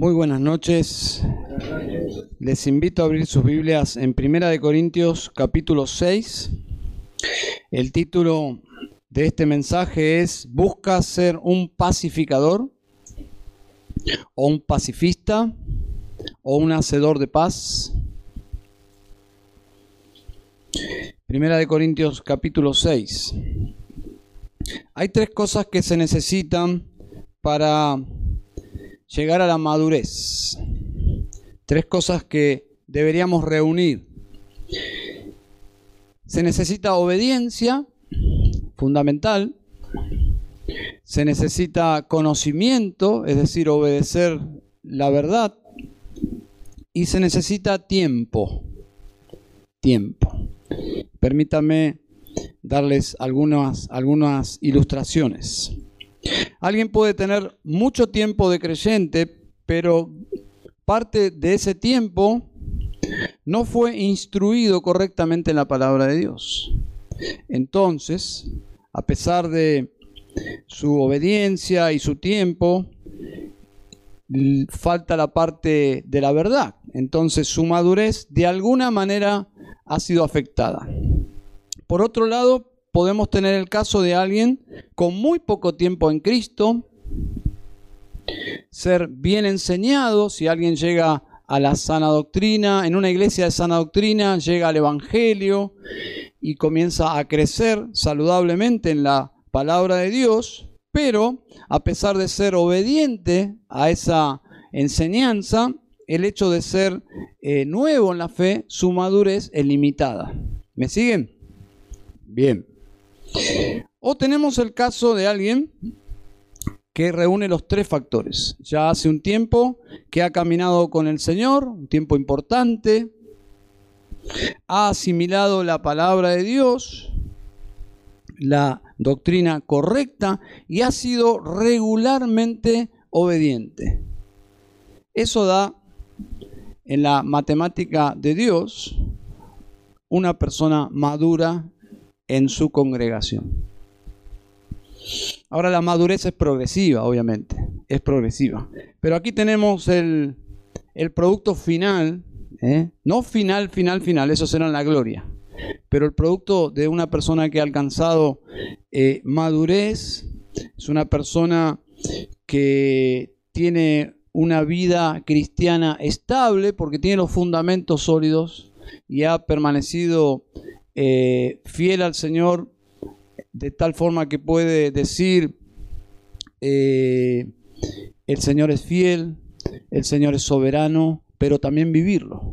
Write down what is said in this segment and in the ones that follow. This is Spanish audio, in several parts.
Muy buenas noches. Les invito a abrir sus Biblias en Primera de Corintios capítulo 6. El título de este mensaje es ¿Busca ser un pacificador o un pacifista o un hacedor de paz? Primera de Corintios capítulo 6. Hay tres cosas que se necesitan para llegar a la madurez. Tres cosas que deberíamos reunir. Se necesita obediencia, fundamental. Se necesita conocimiento, es decir, obedecer la verdad. Y se necesita tiempo. Tiempo. Permítame darles algunas, algunas ilustraciones. Alguien puede tener mucho tiempo de creyente, pero parte de ese tiempo no fue instruido correctamente en la palabra de Dios. Entonces, a pesar de su obediencia y su tiempo, falta la parte de la verdad. Entonces su madurez de alguna manera ha sido afectada. Por otro lado, podemos tener el caso de alguien con muy poco tiempo en Cristo, ser bien enseñado, si alguien llega a la sana doctrina, en una iglesia de sana doctrina, llega al Evangelio y comienza a crecer saludablemente en la palabra de Dios, pero a pesar de ser obediente a esa enseñanza, el hecho de ser eh, nuevo en la fe, su madurez es limitada. ¿Me siguen? Bien. O tenemos el caso de alguien que reúne los tres factores. Ya hace un tiempo que ha caminado con el Señor, un tiempo importante, ha asimilado la palabra de Dios, la doctrina correcta y ha sido regularmente obediente. Eso da en la matemática de Dios una persona madura en su congregación. Ahora la madurez es progresiva, obviamente, es progresiva. Pero aquí tenemos el, producto final, ¿eh? no final, final, final, eso será la gloria. Pero el producto de una persona que ha alcanzado eh, madurez es una persona que tiene una vida cristiana estable porque tiene los fundamentos sólidos y ha permanecido eh, fiel al Señor de tal forma que puede decir, eh, el Señor es fiel, el Señor es soberano, pero también vivirlo.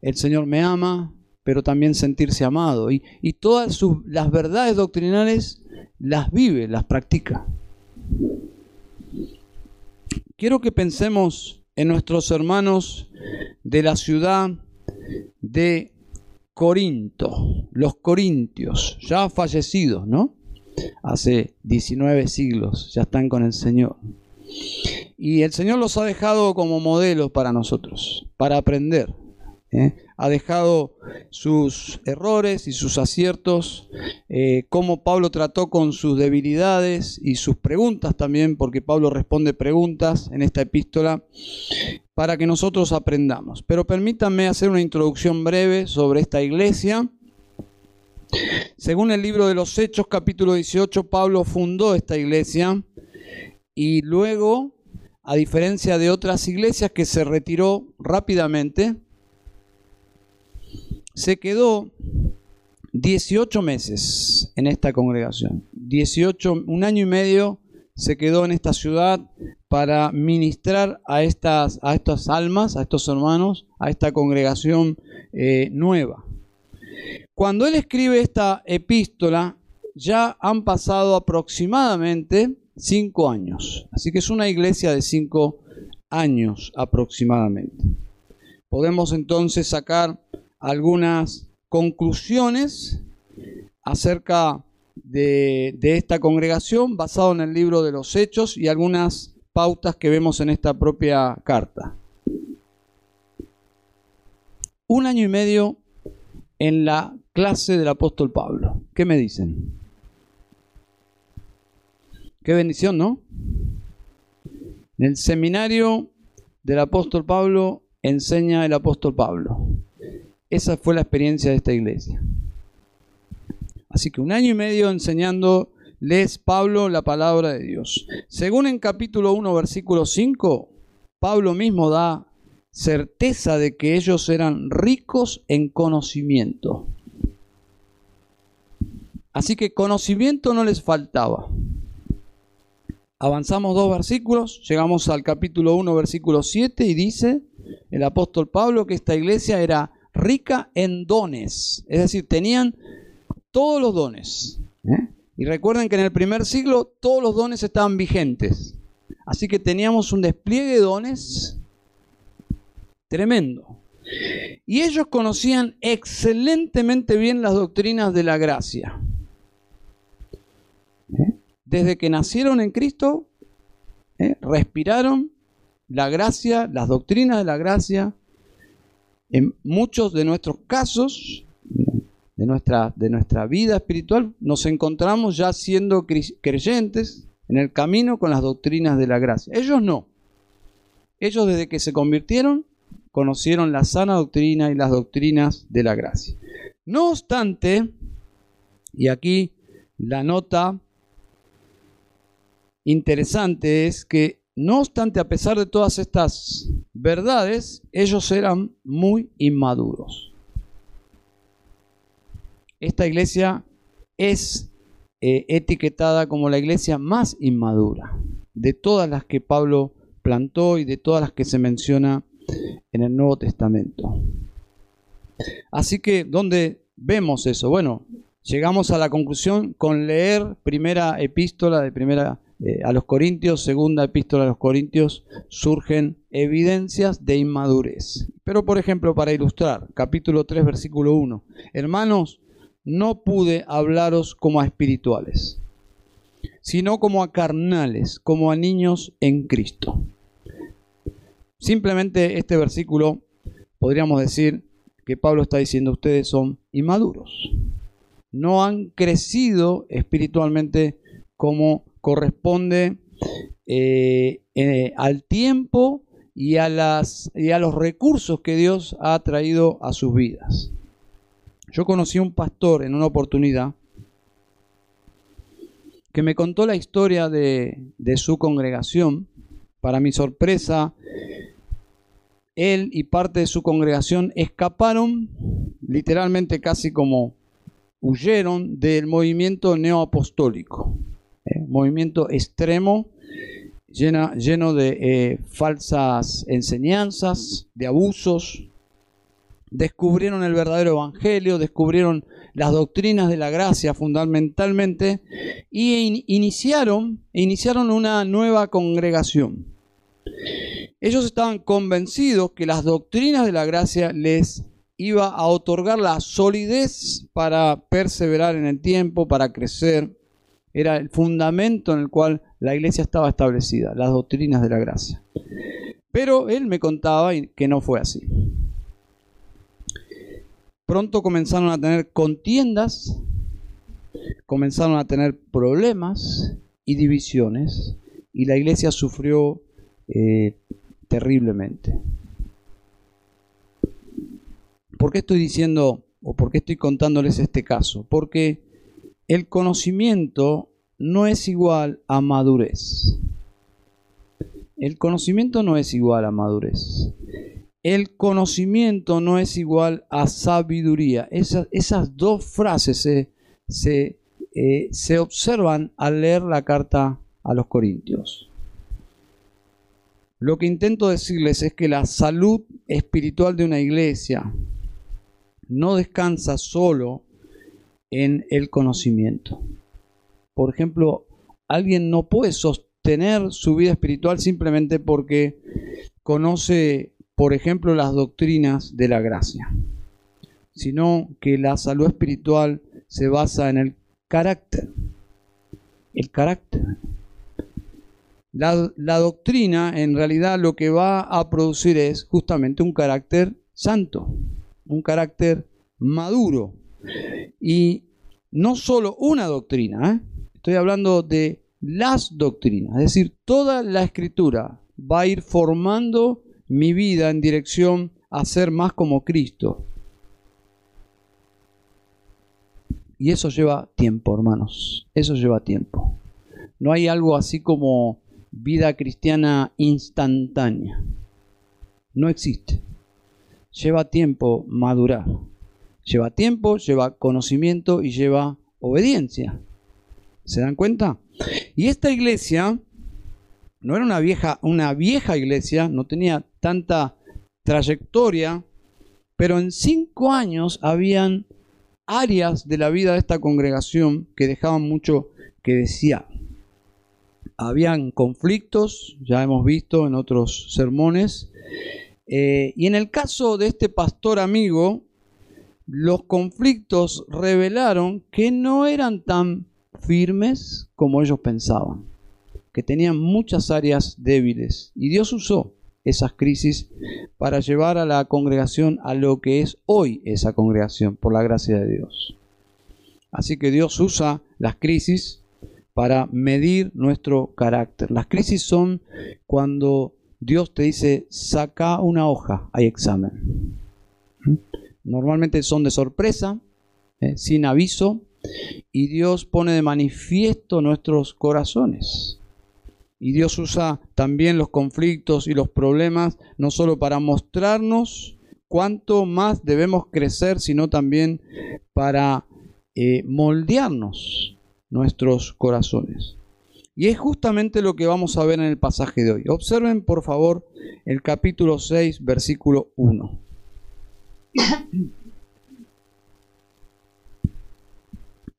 El Señor me ama, pero también sentirse amado. Y, y todas las verdades doctrinales las vive, las practica. Quiero que pensemos en nuestros hermanos de la ciudad de Corinto, los corintios, ya fallecidos, ¿no? Hace 19 siglos, ya están con el Señor. Y el Señor los ha dejado como modelos para nosotros, para aprender. ¿Eh? Ha dejado sus errores y sus aciertos, eh, cómo Pablo trató con sus debilidades y sus preguntas también, porque Pablo responde preguntas en esta epístola para que nosotros aprendamos. Pero permítanme hacer una introducción breve sobre esta iglesia. Según el libro de los Hechos, capítulo 18, Pablo fundó esta iglesia y luego, a diferencia de otras iglesias que se retiró rápidamente, se quedó 18 meses en esta congregación. 18, un año y medio se quedó en esta ciudad para ministrar a estas, a estas almas, a estos hermanos, a esta congregación eh, nueva. Cuando él escribe esta epístola, ya han pasado aproximadamente cinco años. Así que es una iglesia de cinco años aproximadamente. Podemos entonces sacar algunas conclusiones acerca de, esta congregación basado en el libro de los Hechos y algunas pautas que vemos en esta propia carta. Un año y medio en la clase del apóstol Pablo. ¿Qué me dicen? Qué bendición, ¿no? En el seminario del apóstol Pablo, enseña el apóstol Pablo. Esa fue la experiencia de esta iglesia. Así que un año y medio enseñándoles Pablo la palabra de Dios. Según en capítulo 1, versículo 5, Pablo mismo da certeza de que ellos eran ricos en conocimiento. Así que conocimiento no les faltaba. Avanzamos dos versículos, llegamos al capítulo 1, versículo 7 y dice el apóstol Pablo que esta iglesia era rica en dones, es decir, tenían todos los dones. ¿eh? Y recuerden que en el primer siglo todos los dones estaban vigentes. Así que teníamos un despliegue de dones tremendo. Y ellos conocían excelentemente bien las doctrinas de la gracia. ¿Eh? Desde que nacieron en Cristo, ¿eh? respiraron la gracia, las doctrinas de la gracia. En muchos de nuestros casos, de nuestra, de nuestra vida espiritual, nos encontramos ya siendo creyentes en el camino con las doctrinas de la gracia. Ellos no. Ellos desde que se convirtieron conocieron la sana doctrina y las doctrinas de la gracia. No obstante, y aquí la nota interesante es que, no obstante, a pesar de todas estas verdades, ellos eran muy inmaduros. Esta iglesia es eh, etiquetada como la iglesia más inmadura de todas las que Pablo plantó y de todas las que se menciona en el Nuevo Testamento. Así que, ¿dónde vemos eso? Bueno, llegamos a la conclusión con leer primera epístola de primera eh, a los Corintios, segunda epístola a los Corintios, surgen evidencias de inmadurez. Pero, por ejemplo, para ilustrar, capítulo 3, versículo 1, hermanos, no pude hablaros como a espirituales, sino como a carnales, como a niños en Cristo. Simplemente este versículo podríamos decir que Pablo está diciendo ustedes son inmaduros. No han crecido espiritualmente como corresponde eh, eh, al tiempo y a, las, y a los recursos que Dios ha traído a sus vidas. Yo conocí a un pastor en una oportunidad que me contó la historia de, de su congregación. Para mi sorpresa, él y parte de su congregación escaparon, literalmente casi como huyeron del movimiento neoapostólico, ¿eh? movimiento extremo, lleno de eh, falsas enseñanzas, de abusos. Descubrieron el verdadero evangelio, descubrieron las doctrinas de la gracia fundamentalmente y iniciaron, iniciaron una nueva congregación. Ellos estaban convencidos que las doctrinas de la gracia les iba a otorgar la solidez para perseverar en el tiempo, para crecer. Era el fundamento en el cual la iglesia estaba establecida, las doctrinas de la gracia. Pero él me contaba que no fue así. Pronto comenzaron a tener contiendas, comenzaron a tener problemas y divisiones, y la iglesia sufrió eh, terriblemente. ¿Por qué estoy diciendo o por qué estoy contándoles este caso? Porque el conocimiento no es igual a madurez. El conocimiento no es igual a madurez. El conocimiento no es igual a sabiduría. Esas, dos frases se, eh, se observan al leer la carta a los Corintios. Lo que intento decirles es que la salud espiritual de una iglesia no descansa solo en el conocimiento. Por ejemplo, alguien no puede sostener su vida espiritual simplemente porque conoce, por ejemplo, las doctrinas de la gracia, sino que la salud espiritual se basa en el carácter. El carácter. La, doctrina en realidad lo que va a producir es justamente un carácter santo, un carácter maduro. Y no solo una doctrina, ¿eh? estoy hablando de las doctrinas, es decir, toda la escritura va a ir formando mi vida en dirección a ser más como Cristo. Y eso lleva tiempo, hermanos. Eso lleva tiempo. No hay algo así como vida cristiana instantánea. No existe. Lleva tiempo madurar. Lleva tiempo, lleva conocimiento y lleva obediencia. ¿Se dan cuenta? Y esta iglesia no era una vieja, una vieja iglesia, no tenía tanta trayectoria, pero en cinco años habían áreas de la vida de esta congregación que dejaban mucho que desear. Habían conflictos, ya hemos visto en otros sermones, eh, y en el caso de este pastor amigo, los conflictos revelaron que no eran tan firmes como ellos pensaban, que tenían muchas áreas débiles. Y Dios usó esas crisis para llevar a la congregación a lo que es hoy esa congregación, por la gracia de Dios. Así que Dios usa las crisis para medir nuestro carácter. Las crisis son cuando Dios te dice, saca una hoja, hay examen. Normalmente son de sorpresa, ¿eh? sin aviso, y Dios pone de manifiesto nuestros corazones. Y Dios usa también los conflictos y los problemas no solo para mostrarnos cuánto más debemos crecer, sino también para eh, moldearnos nuestros corazones. Y es justamente lo que vamos a ver en el pasaje de hoy. Observen por favor el capítulo 6, versículo 1.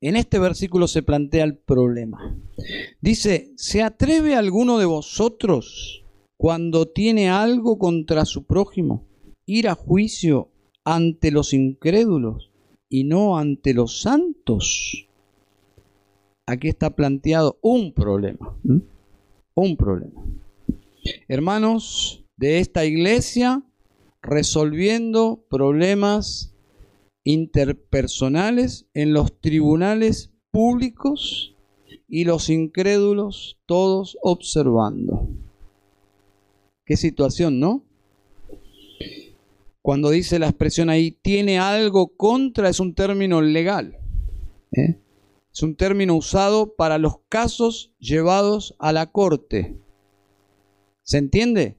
En este versículo se plantea el problema. Dice, ¿se atreve alguno de vosotros cuando tiene algo contra su prójimo ir a juicio ante los incrédulos y no ante los santos? aquí está planteado un problema. Un problema. Hermanos de esta iglesia, resolviendo problemas interpersonales en los tribunales públicos y los incrédulos todos observando. Qué situación, ¿no? Cuando dice la expresión ahí, tiene algo contra, es un término legal. ¿eh? Es un término usado para los casos llevados a la corte. ¿Se entiende?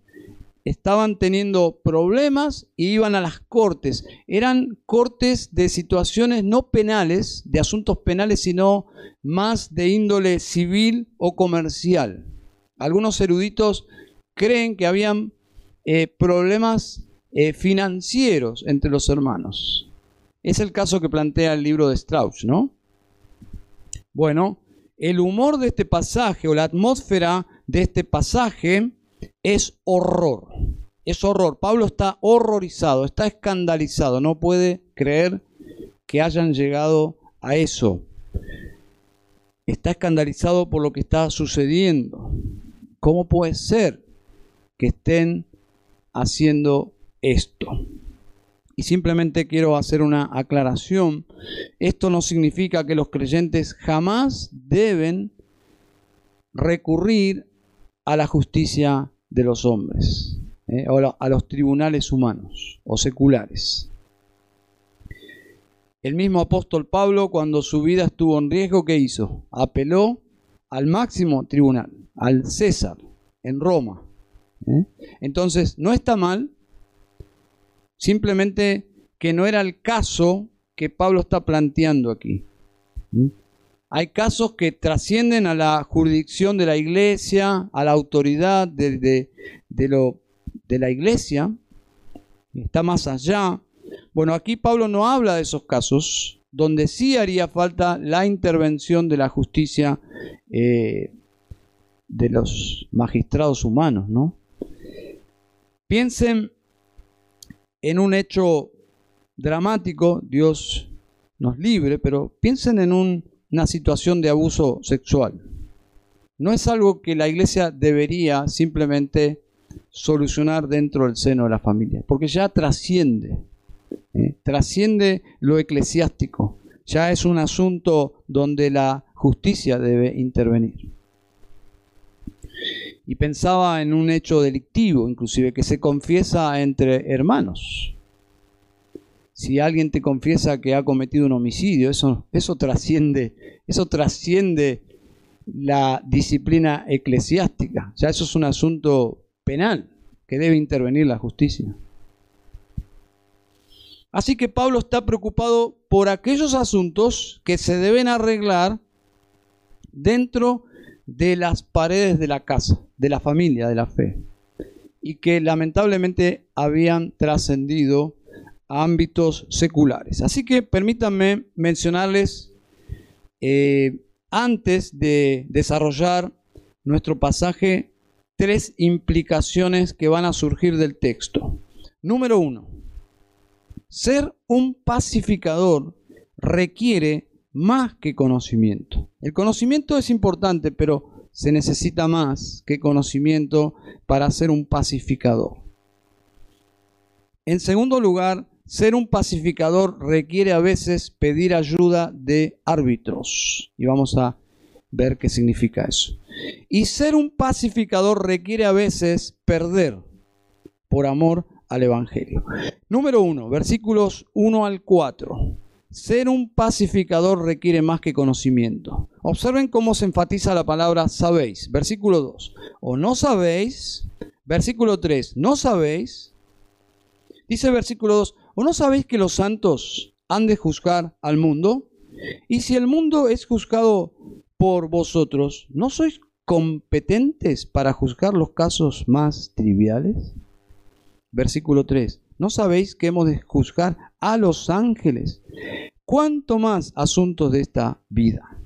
Estaban teniendo problemas y iban a las cortes. Eran cortes de situaciones no penales, de asuntos penales, sino más de índole civil o comercial. Algunos eruditos creen que habían eh, problemas eh, financieros entre los hermanos. Es el caso que plantea el libro de Strauss, ¿no? Bueno, el humor de este pasaje o la atmósfera de este pasaje es horror. Es horror. Pablo está horrorizado, está escandalizado, no puede creer que hayan llegado a eso. Está escandalizado por lo que está sucediendo. ¿Cómo puede ser que estén haciendo esto? Y simplemente quiero hacer una aclaración. Esto no significa que los creyentes jamás deben recurrir a la justicia de los hombres, ¿eh? o a los tribunales humanos o seculares. El mismo apóstol Pablo, cuando su vida estuvo en riesgo, ¿qué hizo? Apeló al máximo tribunal, al César, en Roma. ¿eh? Entonces, no está mal Simplemente que no era el caso que Pablo está planteando aquí. Hay casos que trascienden a la jurisdicción de la iglesia, a la autoridad de, la iglesia, está más allá. Bueno, aquí Pablo no habla de esos casos, donde sí haría falta la intervención de la justicia eh, de los magistrados humanos, ¿no? Piensen en un hecho dramático, Dios nos libre, pero piensen en una situación de abuso sexual. No es algo que la iglesia debería simplemente solucionar dentro del seno de la familia, porque ya trasciende, ¿eh? trasciende lo eclesiástico, ya es un asunto donde la justicia debe intervenir. y pensaba en un hecho delictivo, inclusive que se confiesa entre hermanos. Si alguien te confiesa que ha cometido un homicidio, eso, eso trasciende, eso trasciende la disciplina eclesiástica. Ya eso es un asunto penal que debe intervenir la justicia. Así que Pablo está preocupado por aquellos asuntos que se deben arreglar dentro de las paredes de la casa, de la familia, de la fe, y que lamentablemente habían trascendido ámbitos seculares. Así que permítanme mencionarles, eh, antes de desarrollar nuestro pasaje, tres implicaciones que van a surgir del texto. Número uno, ser un pacificador requiere más que conocimiento. El conocimiento es importante, pero se necesita más que conocimiento para ser un pacificador. En segundo lugar, ser un pacificador requiere a veces pedir ayuda de árbitros. Y vamos a ver qué significa eso. Y ser un pacificador requiere a veces perder por amor al Evangelio. Número 1, versículos 1 al 4. Ser un pacificador requiere más que conocimiento. Observen cómo se enfatiza la palabra sabéis. Versículo 2. O no sabéis. Versículo 3. No sabéis. Dice versículo 2. O no sabéis que los santos han de juzgar al mundo. Y si el mundo es juzgado por vosotros, ¿no sois competentes para juzgar los casos más triviales? Versículo 3. ¿No sabéis que hemos de juzgar a los ángeles? ¿Cuánto más asuntos de esta vida?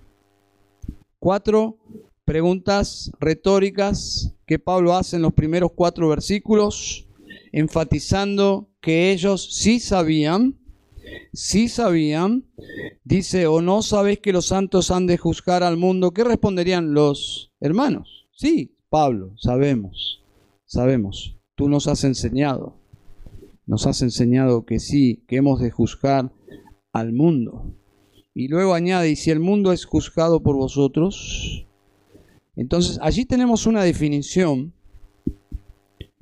Cuatro preguntas retóricas que Pablo hace en los primeros cuatro versículos, enfatizando que ellos sí sabían, sí sabían, dice, o no sabéis que los santos han de juzgar al mundo, ¿qué responderían los hermanos? Sí, Pablo, sabemos, sabemos tú nos has enseñado. Nos has enseñado que sí, que hemos de juzgar al mundo. Y luego añade, y si el mundo es juzgado por vosotros, entonces allí tenemos una definición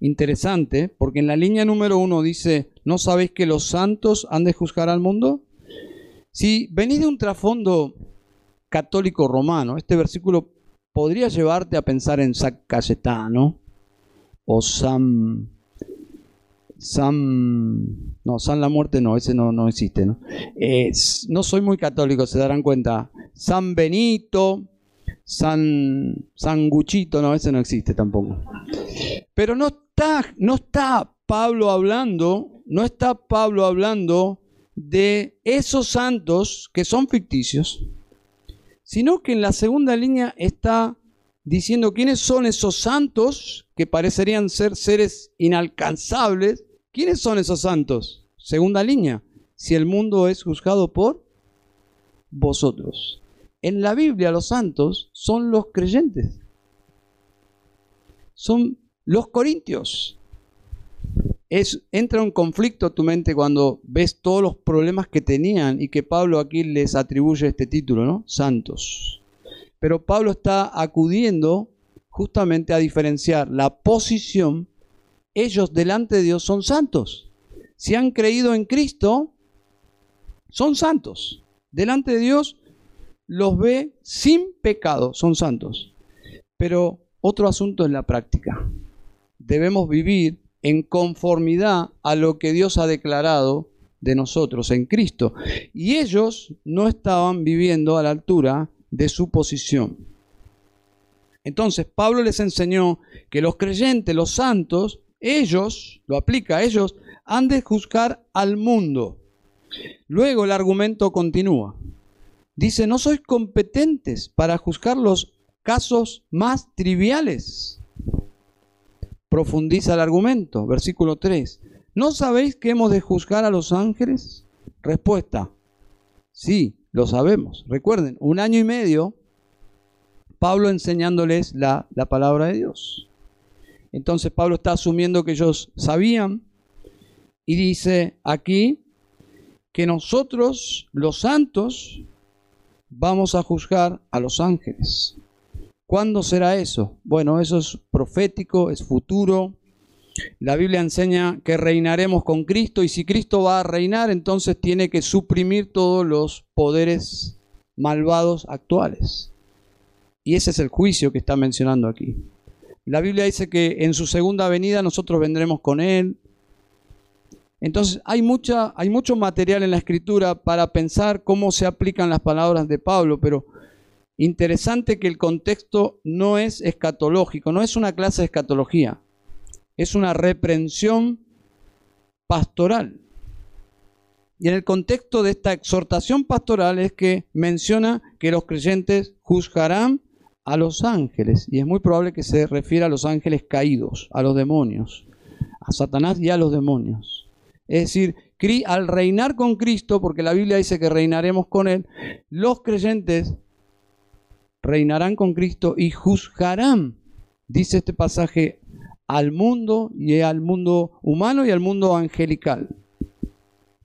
interesante, porque en la línea número uno dice, ¿no sabéis que los santos han de juzgar al mundo? Si venís de un trasfondo católico romano, este versículo podría llevarte a pensar en San Cayetano, o San... San... No, San la muerte no, ese no, no existe, ¿no? no soy muy católico, se darán cuenta. San Benito, San, San Guchito, no, ese no existe tampoco. Pero no está, no está Pablo hablando, no está Pablo hablando de esos santos que son ficticios, sino que en la segunda línea está diciendo quiénes son esos santos que parecerían ser seres inalcanzables. ¿Quiénes son esos santos? Segunda línea, si el mundo es juzgado por vosotros. En la Biblia los santos son los creyentes. Son los corintios. Es, entra un conflicto a tu mente cuando ves todos los problemas que tenían y que Pablo aquí les atribuye este título, ¿no? Santos. Pero Pablo está acudiendo justamente a diferenciar la posición. Ellos delante de Dios son santos. Si han creído en Cristo, son santos. Delante de Dios los ve sin pecado, son santos. Pero otro asunto es la práctica. Debemos vivir en conformidad a lo que Dios ha declarado de nosotros en Cristo. Y ellos no estaban viviendo a la altura de su posición. Entonces Pablo les enseñó que los creyentes, los santos, ellos, lo aplica a ellos, han de juzgar al mundo. Luego el argumento continúa. Dice, no sois competentes para juzgar los casos más triviales. Profundiza el argumento, versículo 3. ¿No sabéis que hemos de juzgar a los ángeles? Respuesta, sí, lo sabemos. Recuerden, un año y medio Pablo enseñándoles la, la palabra de Dios. Entonces Pablo está asumiendo que ellos sabían y dice aquí que nosotros, los santos, vamos a juzgar a los ángeles. ¿Cuándo será eso? Bueno, eso es profético, es futuro. La Biblia enseña que reinaremos con Cristo y si Cristo va a reinar, entonces tiene que suprimir todos los poderes malvados actuales. Y ese es el juicio que está mencionando aquí. La Biblia dice que en su segunda venida nosotros vendremos con Él. Entonces hay, mucho material en la escritura para pensar cómo se aplican las palabras de Pablo, pero interesante que el contexto no es escatológico, no es una clase de escatología, es una reprensión pastoral. Y en el contexto de esta exhortación pastoral es que menciona que los creyentes juzgarán a los ángeles, y es muy probable que se refiera a los ángeles caídos, a los demonios, a Satanás y a los demonios. Es decir, al reinar con Cristo, porque la Biblia dice que reinaremos con Él, los creyentes reinarán con Cristo y juzgarán, dice este pasaje, al mundo y al mundo humano y al mundo angelical.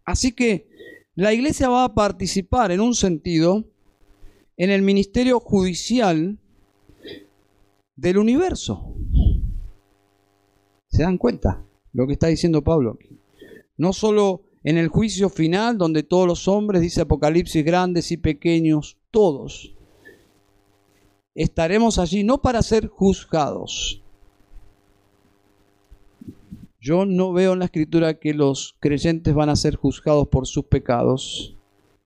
Así que la iglesia va a participar en un sentido en el ministerio judicial del universo. ¿Se dan cuenta lo que está diciendo Pablo aquí? No solo en el juicio final, donde todos los hombres, dice Apocalipsis, grandes y pequeños, todos, estaremos allí no para ser juzgados. Yo no veo en la escritura que los creyentes van a ser juzgados por sus pecados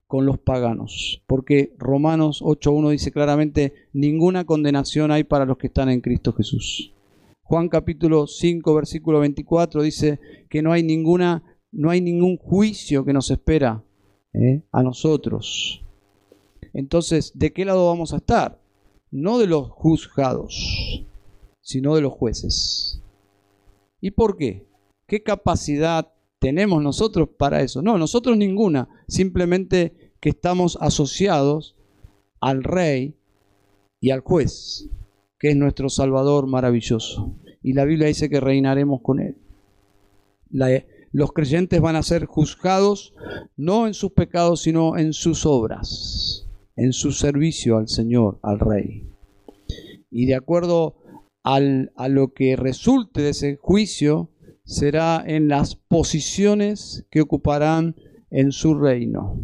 con los paganos, porque Romanos 8.1 dice claramente, ninguna condenación hay para los que están en Cristo Jesús. Juan capítulo 5 versículo 24 dice que no hay ninguna no hay ningún juicio que nos espera ¿eh? a nosotros. Entonces, ¿de qué lado vamos a estar? No de los juzgados, sino de los jueces. ¿Y por qué? ¿Qué capacidad tenemos nosotros para eso. No, nosotros ninguna, simplemente que estamos asociados al rey y al juez, que es nuestro Salvador maravilloso. Y la Biblia dice que reinaremos con él. Los creyentes van a ser juzgados no en sus pecados, sino en sus obras, en su servicio al Señor, al Rey. Y de acuerdo a lo que resulte de ese juicio, será en las posiciones que ocuparán en su reino.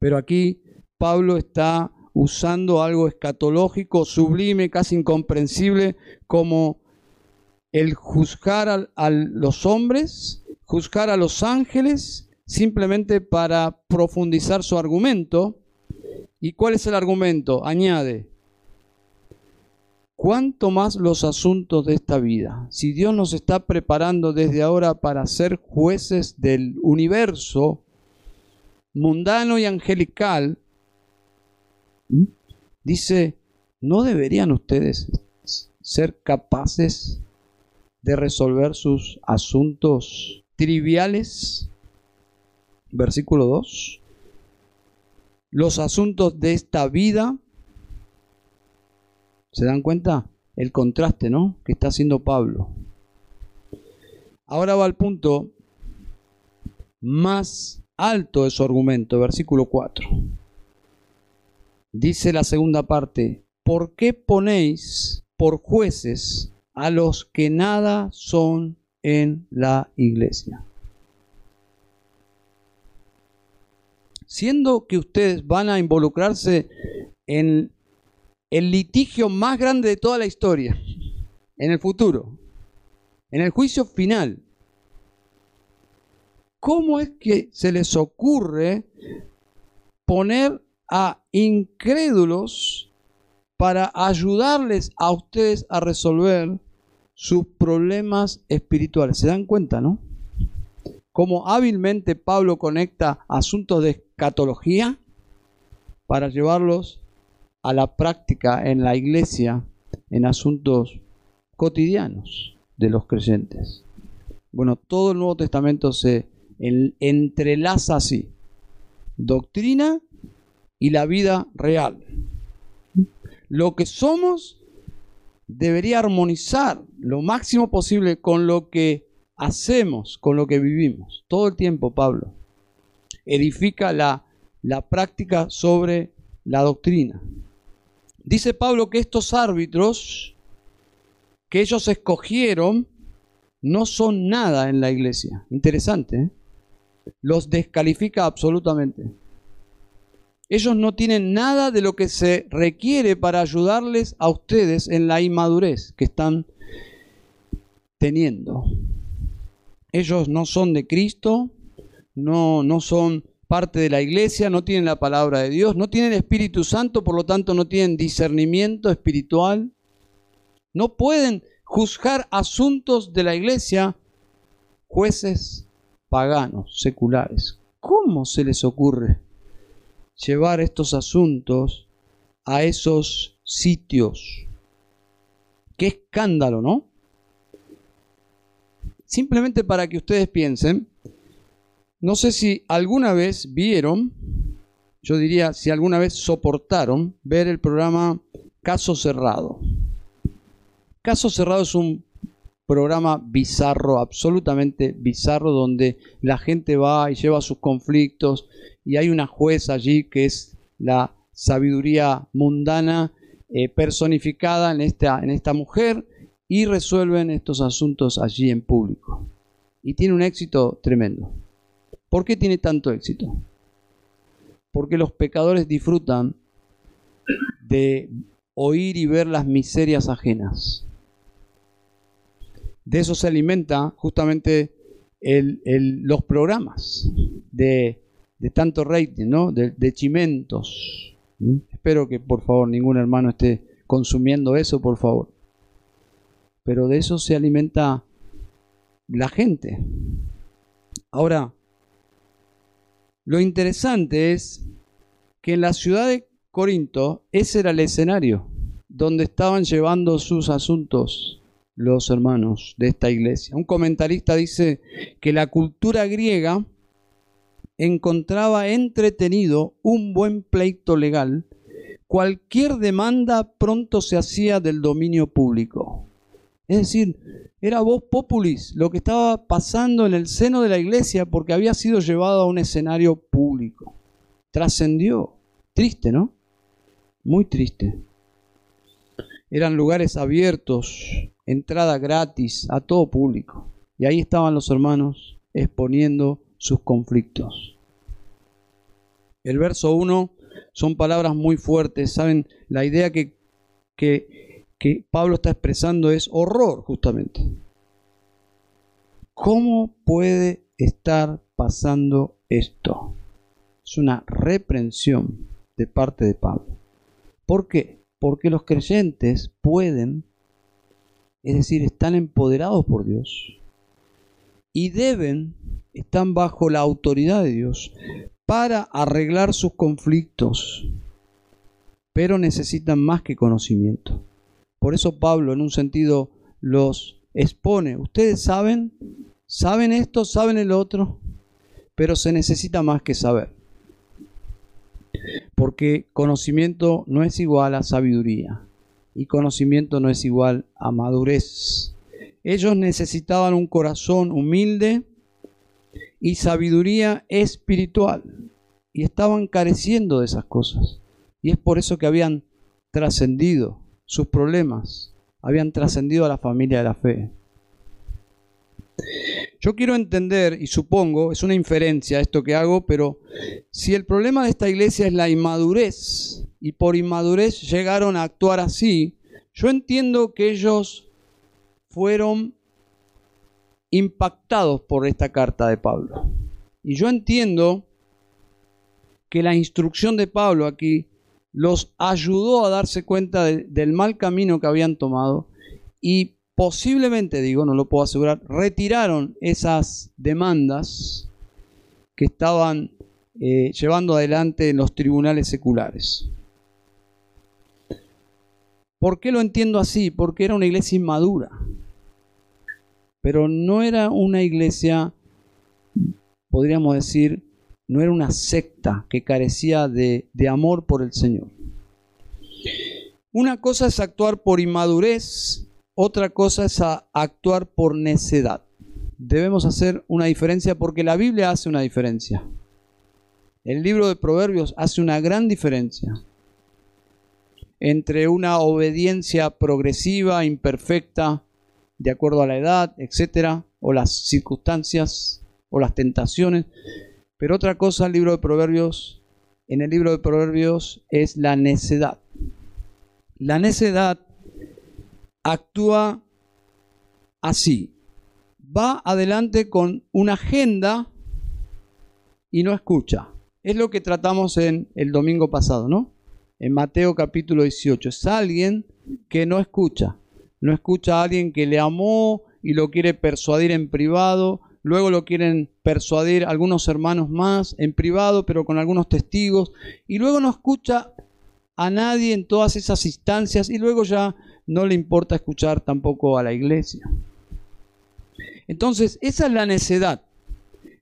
Pero aquí Pablo está usando algo escatológico, sublime, casi incomprensible, como el juzgar a, los hombres, juzgar a los ángeles, simplemente para profundizar su argumento. ¿Y cuál es el argumento? Añade, cuánto más los asuntos de esta vida. Si Dios nos está preparando desde ahora para ser jueces del universo mundano y angelical, dice, ¿no deberían ustedes ser capaces de resolver sus asuntos triviales? Versículo 2. Los asuntos de esta vida ¿Se dan cuenta? El contraste, ¿no? Que está haciendo Pablo. Ahora va al punto más alto de su argumento, versículo 4. Dice la segunda parte, ¿por qué ponéis por jueces a los que nada son en la iglesia? Siendo que ustedes van a involucrarse en el litigio más grande de toda la historia, en el futuro, en el juicio final. ¿Cómo es que se les ocurre poner a incrédulos para ayudarles a ustedes a resolver sus problemas espirituales? ¿Se dan cuenta, no? Cómo hábilmente Pablo conecta asuntos de escatología para llevarlos a la práctica en la iglesia en asuntos cotidianos de los creyentes. Bueno, todo el Nuevo Testamento se entrelaza así. Doctrina y la vida real. Lo que somos debería armonizar lo máximo posible con lo que hacemos, con lo que vivimos. Todo el tiempo, Pablo. Edifica la, la práctica sobre la doctrina. Dice Pablo que estos árbitros que ellos escogieron no son nada en la iglesia. Interesante. ¿eh? Los descalifica absolutamente. Ellos no tienen nada de lo que se requiere para ayudarles a ustedes en la inmadurez que están teniendo. Ellos no son de Cristo, no, no son parte de la iglesia, no tienen la palabra de Dios, no tienen Espíritu Santo, por lo tanto no tienen discernimiento espiritual. No pueden juzgar asuntos de la iglesia jueces paganos, seculares. ¿Cómo se les ocurre llevar estos asuntos a esos sitios? Qué escándalo, ¿no? Simplemente para que ustedes piensen, no sé si alguna vez vieron, yo diría si alguna vez soportaron ver el programa Caso Cerrado. Caso Cerrado es un programa bizarro, absolutamente bizarro, donde la gente va y lleva sus conflictos y hay una jueza allí que es la sabiduría mundana eh, personificada en esta, en esta mujer y resuelven estos asuntos allí en público. Y tiene un éxito tremendo. ¿Por qué tiene tanto éxito? Porque los pecadores disfrutan de oír y ver las miserias ajenas de eso se alimenta justamente los programas de, tanto rating, ¿no? De, chimentos. ¿Mm? Espero que por favor ningún hermano esté consumiendo eso, por favor. Pero de eso se alimenta la gente. Ahora, lo interesante es que en la ciudad de Corinto ese era el escenario donde estaban llevando sus asuntos los hermanos de esta iglesia. Un comentarista dice que la cultura griega encontraba entretenido un buen pleito legal. Cualquier demanda pronto se hacía del dominio público. Es decir, era voz populis lo que estaba pasando en el seno de la iglesia porque había sido llevado a un escenario público. Trascendió. Triste, ¿no? Muy triste. Eran lugares abiertos entrada gratis a todo público. Y ahí estaban los hermanos exponiendo sus conflictos. El verso 1 son palabras muy fuertes, ¿saben? La idea que, que, que Pablo está expresando es horror, justamente. ¿Cómo puede estar pasando esto? Es una reprensión de parte de Pablo. ¿Por qué? Porque los creyentes pueden es decir, están empoderados por Dios y deben, están bajo la autoridad de Dios para arreglar sus conflictos, pero necesitan más que conocimiento. Por eso Pablo en un sentido los expone. Ustedes saben, saben esto, saben el otro, pero se necesita más que saber. Porque conocimiento no es igual a sabiduría y conocimiento no es igual a madurez. Ellos necesitaban un corazón humilde y sabiduría espiritual y estaban careciendo de esas cosas. Y es por eso que habían trascendido sus problemas, habían trascendido a la familia de la fe. Yo quiero entender, y supongo, es una inferencia esto que hago, pero si el problema de esta iglesia es la inmadurez, y por inmadurez llegaron a actuar así, yo entiendo que ellos fueron impactados por esta carta de Pablo. Y yo entiendo que la instrucción de Pablo aquí los ayudó a darse cuenta del mal camino que habían tomado y posiblemente, digo, no lo puedo asegurar, retiraron esas demandas que estaban eh, llevando adelante en los tribunales seculares. ¿Por qué lo entiendo así? Porque era una iglesia inmadura. Pero no era una iglesia, podríamos decir, no era una secta que carecía de, de amor por el Señor. Una cosa es actuar por inmadurez, otra cosa es actuar por necedad. Debemos hacer una diferencia porque la Biblia hace una diferencia. El libro de Proverbios hace una gran diferencia entre una obediencia progresiva, imperfecta, de acuerdo a la edad, etcétera, o las circunstancias o las tentaciones. Pero otra cosa, el libro de Proverbios, en el libro de Proverbios es la necedad. La necedad actúa así. Va adelante con una agenda y no escucha. Es lo que tratamos en el domingo pasado, ¿no? En Mateo capítulo 18. Es alguien que no escucha. No escucha a alguien que le amó y lo quiere persuadir en privado. Luego lo quieren persuadir algunos hermanos más en privado, pero con algunos testigos. Y luego no escucha a nadie en todas esas instancias y luego ya no le importa escuchar tampoco a la iglesia. Entonces, esa es la necedad.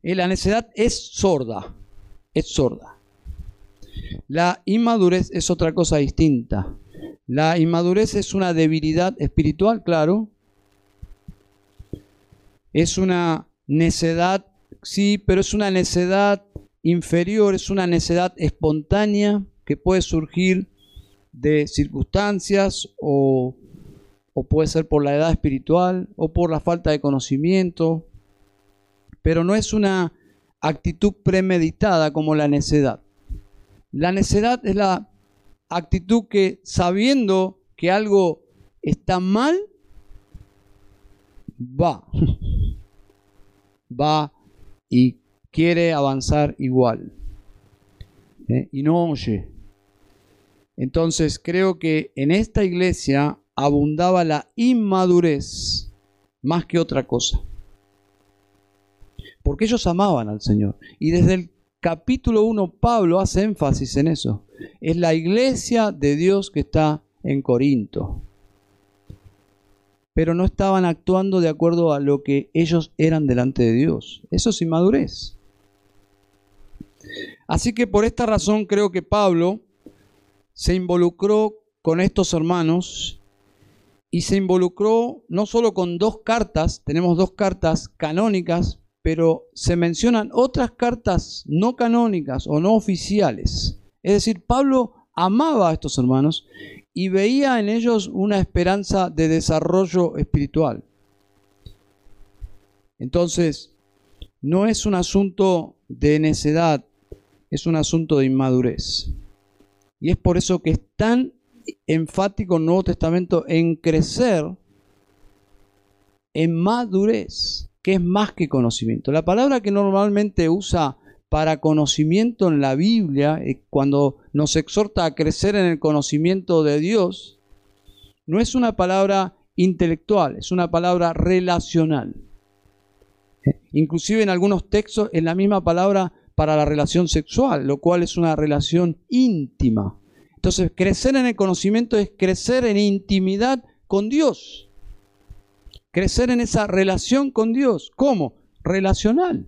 La necedad es sorda, es sorda. La inmadurez es otra cosa distinta. La inmadurez es una debilidad espiritual, claro. Es una necedad, sí, pero es una necedad inferior, es una necedad espontánea que puede surgir de circunstancias o, o puede ser por la edad espiritual o por la falta de conocimiento pero no es una actitud premeditada como la necedad. La necedad es la actitud que sabiendo que algo está mal, va, va y quiere avanzar igual. ¿eh? Y no oye. Entonces creo que en esta iglesia abundaba la inmadurez más que otra cosa porque ellos amaban al Señor. Y desde el capítulo 1 Pablo hace énfasis en eso. Es la iglesia de Dios que está en Corinto. Pero no estaban actuando de acuerdo a lo que ellos eran delante de Dios. Eso es inmadurez. Así que por esta razón creo que Pablo se involucró con estos hermanos y se involucró no solo con dos cartas, tenemos dos cartas canónicas pero se mencionan otras cartas no canónicas o no oficiales. Es decir, Pablo amaba a estos hermanos y veía en ellos una esperanza de desarrollo espiritual. Entonces, no es un asunto de necedad, es un asunto de inmadurez. Y es por eso que es tan enfático el Nuevo Testamento en crecer en madurez que es más que conocimiento. La palabra que normalmente usa para conocimiento en la Biblia, eh, cuando nos exhorta a crecer en el conocimiento de Dios, no es una palabra intelectual, es una palabra relacional. Eh, inclusive en algunos textos es la misma palabra para la relación sexual, lo cual es una relación íntima. Entonces, crecer en el conocimiento es crecer en intimidad con Dios crecer en esa relación con Dios. ¿Cómo? Relacional.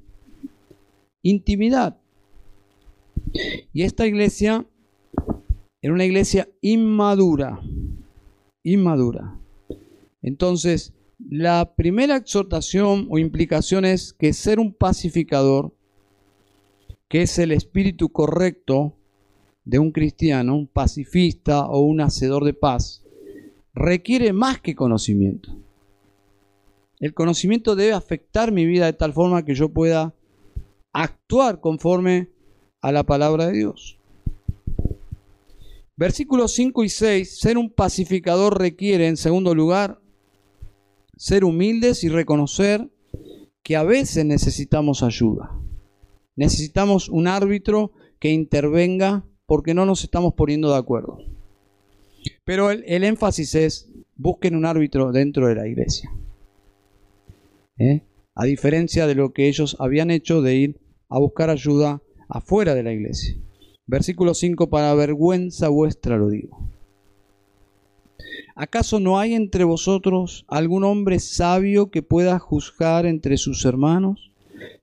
Intimidad. Y esta iglesia era una iglesia inmadura. Inmadura. Entonces, la primera exhortación o implicación es que ser un pacificador, que es el espíritu correcto de un cristiano, un pacifista o un hacedor de paz, requiere más que conocimiento. El conocimiento debe afectar mi vida de tal forma que yo pueda actuar conforme a la palabra de Dios. Versículos 5 y 6, ser un pacificador requiere, en segundo lugar, ser humildes y reconocer que a veces necesitamos ayuda. Necesitamos un árbitro que intervenga porque no nos estamos poniendo de acuerdo. Pero el, énfasis es, busquen un árbitro dentro de la iglesia. ¿eh? a diferencia de lo que ellos habían hecho de ir a buscar ayuda afuera de la iglesia. Versículo 5, para vergüenza vuestra lo digo. ¿Acaso no hay entre vosotros algún hombre sabio que pueda juzgar entre sus hermanos?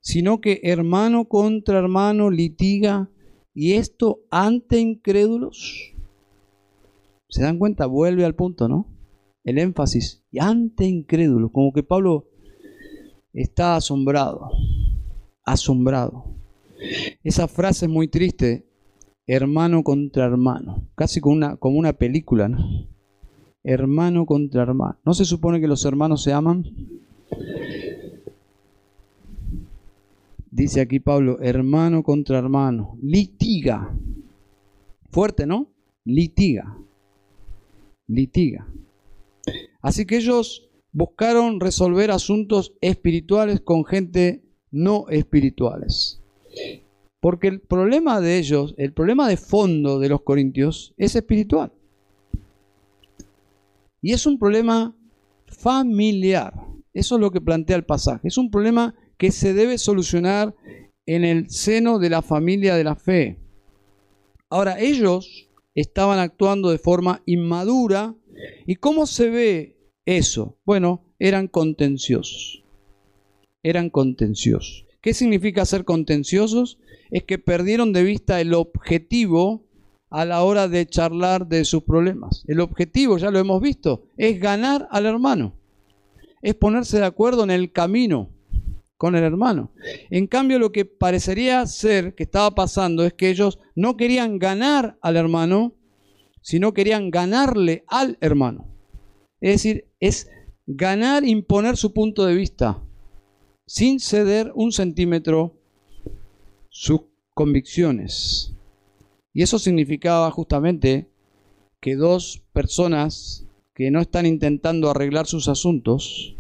Sino que hermano contra hermano litiga y esto ante incrédulos. ¿Se dan cuenta? Vuelve al punto, ¿no? El énfasis. Y ante incrédulos. Como que Pablo está asombrado, asombrado. Esa frase es muy triste hermano contra hermano, casi como una, como una película, ¿no? Hermano contra hermano. ¿No se supone que los hermanos se aman? Dice aquí Pablo, hermano contra hermano, litiga. Fuerte, ¿no? Litiga. Litiga. Así que ellos buscaron resolver asuntos espirituales con gente no espirituales. Porque el problema de ellos, el problema de fondo de los corintios es espiritual. Y es un problema familiar. Eso es lo que plantea el pasaje. Es un problema que se debe solucionar en el seno de la familia de la fe. Ahora, ellos estaban actuando de forma inmadura. ¿Y cómo se ve eso? Bueno, eran contenciosos. Eran contenciosos. ¿Qué significa ser contenciosos? Es que perdieron de vista el objetivo a la hora de charlar de sus problemas. El objetivo, ya lo hemos visto, es ganar al hermano. Es ponerse de acuerdo en el camino con el hermano. En cambio, lo que parecería ser que estaba pasando es que ellos no querían ganar al hermano, sino querían ganarle al hermano. Es decir, es ganar, imponer su punto de vista, sin ceder un centímetro sus convicciones. Y eso significaba justamente que dos personas que no están intentando arreglar sus asuntos,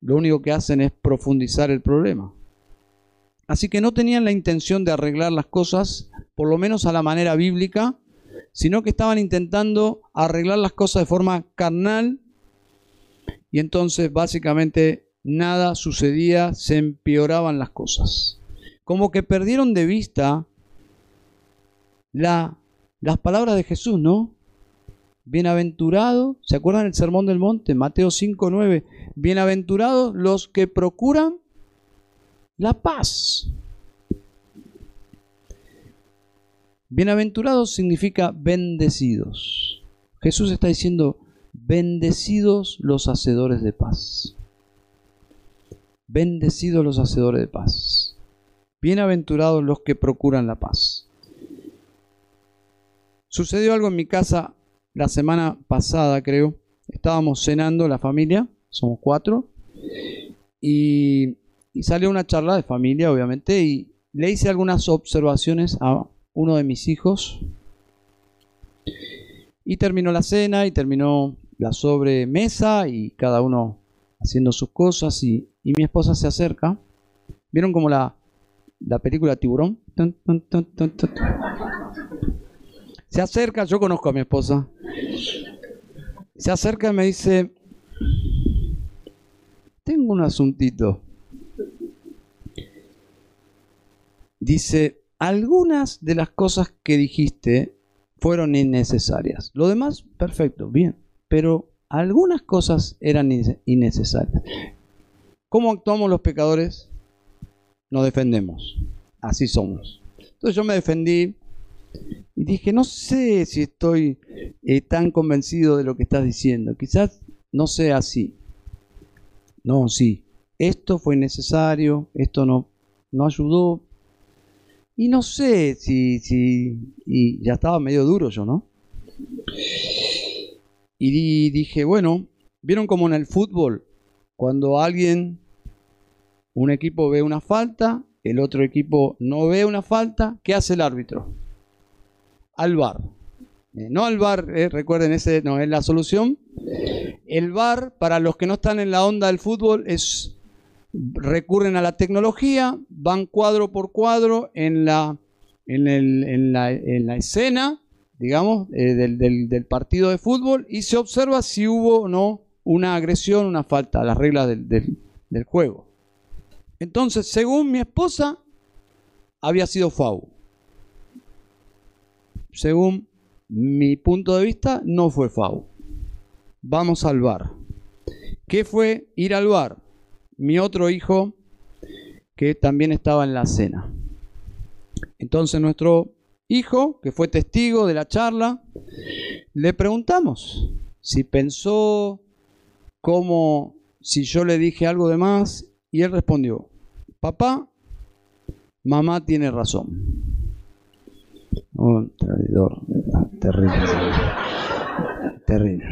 lo único que hacen es profundizar el problema. Así que no tenían la intención de arreglar las cosas, por lo menos a la manera bíblica, sino que estaban intentando arreglar las cosas de forma carnal y entonces básicamente nada sucedía, se empeoraban las cosas. Como que perdieron de vista la, las palabras de Jesús, ¿no? Bienaventurado, ¿se acuerdan del Sermón del Monte? Mateo 5, 9. Bienaventurados los que procuran la paz. Bienaventurados significa bendecidos. Jesús está diciendo, bendecidos los hacedores de paz. Bendecidos los hacedores de paz. Bienaventurados los que procuran la paz. Sucedió algo en mi casa la semana pasada, creo. Estábamos cenando la familia, somos cuatro, y, salió una charla de familia, obviamente, y le hice algunas observaciones a uno de mis hijos. Y terminó la cena y terminó la sobremesa y cada uno haciendo sus cosas y, mi esposa se acerca. ¿Vieron como la, la película Tiburón? Se acerca, yo conozco a mi esposa. Se acerca y me dice, tengo un asuntito. Dice, algunas de las cosas que dijiste fueron innecesarias. Lo demás, perfecto, bien. Pero algunas cosas eran innecesarias. ¿Cómo actuamos los pecadores? Nos defendemos. Así somos. Entonces yo me defendí, y dije, no sé si estoy eh, tan convencido de lo que estás diciendo. Quizás no sea así. No, sí. Esto fue necesario, esto no, no ayudó. Y no sé si, si... Y ya estaba medio duro yo, ¿no? Y dije, bueno, ¿vieron como en el fútbol? Cuando alguien, un equipo ve una falta, el otro equipo no ve una falta, ¿qué hace el árbitro? Al VAR. Eh, no al VAR, eh, recuerden, ese no es la solución. El VAR, para los que no están en la onda del fútbol, es recurren a la tecnología, van cuadro por cuadro en la, en, la, escena, digamos, eh, del, partido de fútbol y se observa si hubo o no una agresión, una falta las reglas del, del juego. Entonces, según mi esposa, había sido FAU según mi punto de vista, no fue FAU. Vamos al bar. ¿Qué fue ir al bar? Mi otro hijo, que también estaba en la cena. Entonces nuestro hijo, que fue testigo de la charla, le preguntamos si pensó como si yo le dije algo de más y él respondió, papá, mamá tiene razón. Un traidor. Terrible. Terrible.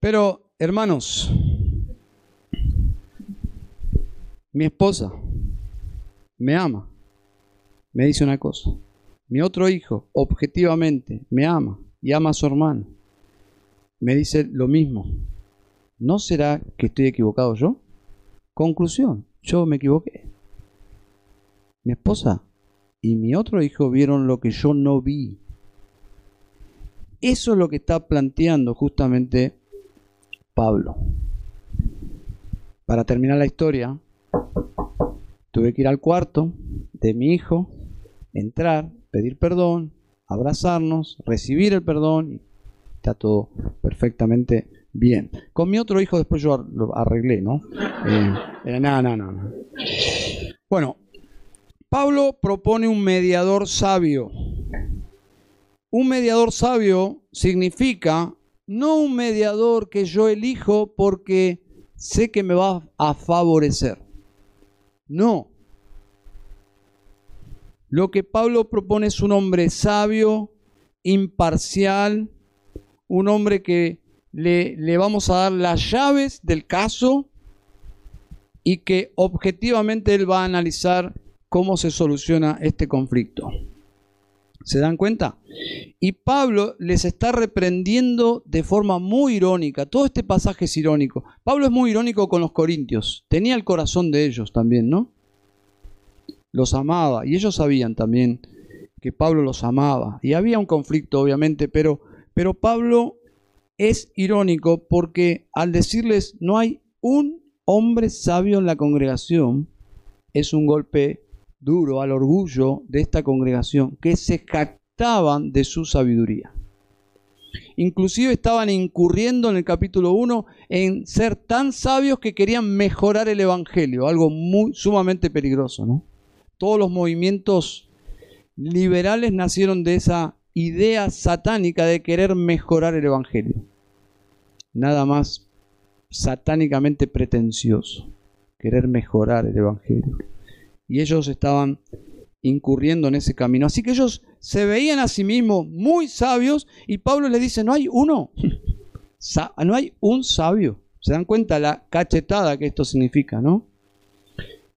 Pero, hermanos, mi esposa me ama. Me dice una cosa. Mi otro hijo, objetivamente, me ama y ama a su hermano. Me dice lo mismo. ¿No será que estoy equivocado yo? Conclusión, yo me equivoqué. Mi esposa y mi otro hijo vieron lo que yo no vi. Eso es lo que está planteando justamente Pablo. Para terminar la historia, tuve que ir al cuarto de mi hijo, entrar, pedir perdón, abrazarnos, recibir el perdón. Está todo perfectamente bien. Con mi otro hijo después yo lo arreglé, ¿no? Eh, eh, no, no, no. Bueno, Pablo propone un mediador sabio. Un mediador sabio significa no un mediador que yo elijo porque sé que me va a favorecer. No. Lo que Pablo propone es un hombre sabio, imparcial, un hombre que le, le, vamos a dar las llaves del caso y que objetivamente él va a analizar cómo se soluciona este conflicto. ¿Se dan cuenta? Y Pablo les está reprendiendo de forma muy irónica. Todo este pasaje es irónico. Pablo es muy irónico con los corintios. Tenía el corazón de ellos también, ¿no? Los amaba y ellos sabían también que Pablo los amaba. Y había un conflicto, obviamente, pero, pero Pablo es irónico porque al decirles no hay un hombre sabio en la congregación, es un golpe duro al orgullo de esta congregación, que se jactaban de su sabiduría. Inclusive estaban incurriendo en el capítulo 1 en ser tan sabios que querían mejorar el Evangelio, algo muy sumamente peligroso. ¿no? Todos los movimientos liberales nacieron de esa idea satánica de querer mejorar el Evangelio. Nada más satánicamente pretencioso, querer mejorar el Evangelio y ellos estaban incurriendo en ese camino. Así que ellos se veían a sí mismos muy sabios y Pablo les dice, no hay uno, no hay un sabio. Se dan cuenta la cachetada que esto significa, ¿no?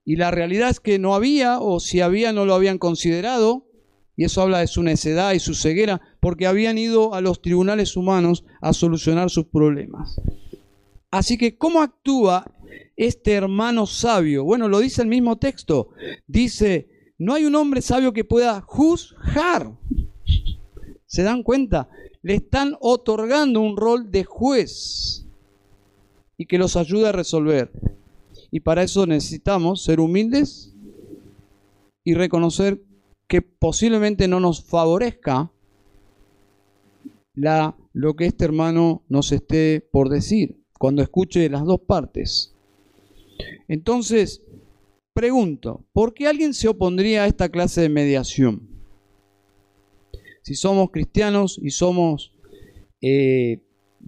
Y la realidad es que no había, o si había no lo habían considerado, y eso habla de su necedad y su ceguera, porque habían ido a los tribunales humanos a solucionar sus problemas. Así que, ¿cómo actúa este hermano sabio? Bueno, lo dice el mismo texto. Dice, no hay un hombre sabio que pueda juzgar. ¿Se dan cuenta? Le están otorgando un rol de juez y que los ayude a resolver. Y para eso necesitamos ser humildes y reconocer que posiblemente no nos favorezca la, lo que este hermano nos esté por decir cuando escuche las dos partes. Entonces, pregunto, ¿por qué alguien se opondría a esta clase de mediación? Si somos cristianos y somos, eh,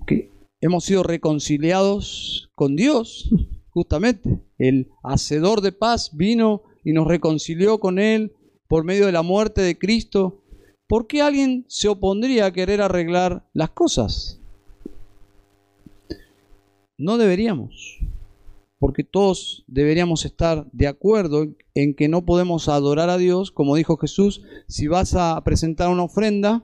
que hemos sido reconciliados con Dios, justamente, el hacedor de paz vino y nos reconcilió con Él por medio de la muerte de Cristo, ¿por qué alguien se opondría a querer arreglar las cosas? No deberíamos porque todos deberíamos estar de acuerdo en que no podemos adorar a Dios, como dijo Jesús, si vas a presentar una ofrenda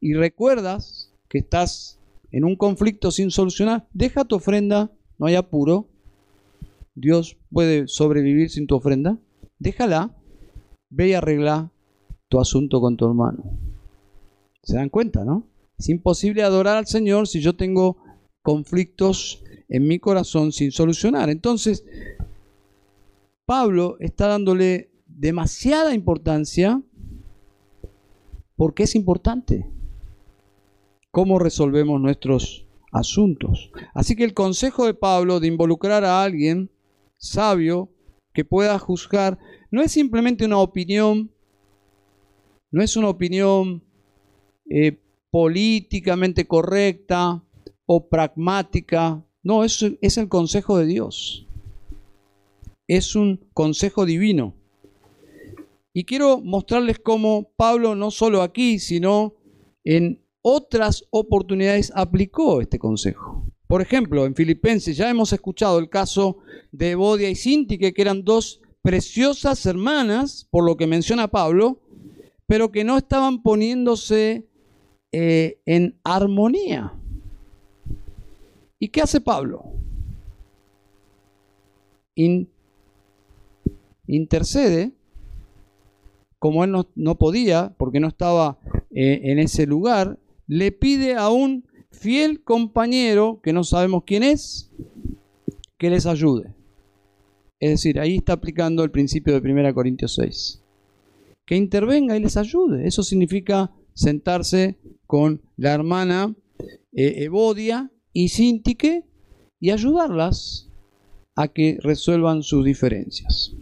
y recuerdas que estás en un conflicto sin solucionar, deja tu ofrenda, no hay apuro. Dios puede sobrevivir sin tu ofrenda. Déjala, ve y arregla tu asunto con tu hermano. ¿Se dan cuenta, no? Es imposible adorar al Señor si yo tengo conflictos en mi corazón sin solucionar. Entonces, Pablo está dándole demasiada importancia porque es importante cómo resolvemos nuestros asuntos. Así que el consejo de Pablo de involucrar a alguien sabio que pueda juzgar no es simplemente una opinión, no es una opinión eh, políticamente correcta o pragmática, no, es, el consejo de Dios. Es un consejo divino. Y quiero mostrarles cómo Pablo no solo aquí, sino en otras oportunidades aplicó este consejo. Por ejemplo, en Filipenses ya hemos escuchado el caso de Evodia y Sintique, que eran dos preciosas hermanas, por lo que menciona Pablo, pero que no estaban poniéndose eh, en armonía. ¿Y qué hace Pablo? intercede, como él no, podía, porque no estaba eh, en ese lugar, le pide a un fiel compañero, que no sabemos quién es, que les ayude. Es decir, ahí está aplicando el principio de 1 Corintios 6. Que intervenga y les ayude. Eso significa sentarse con la hermana eh, Evodia y Sintique y ayudarlas a que resuelvan sus diferencias.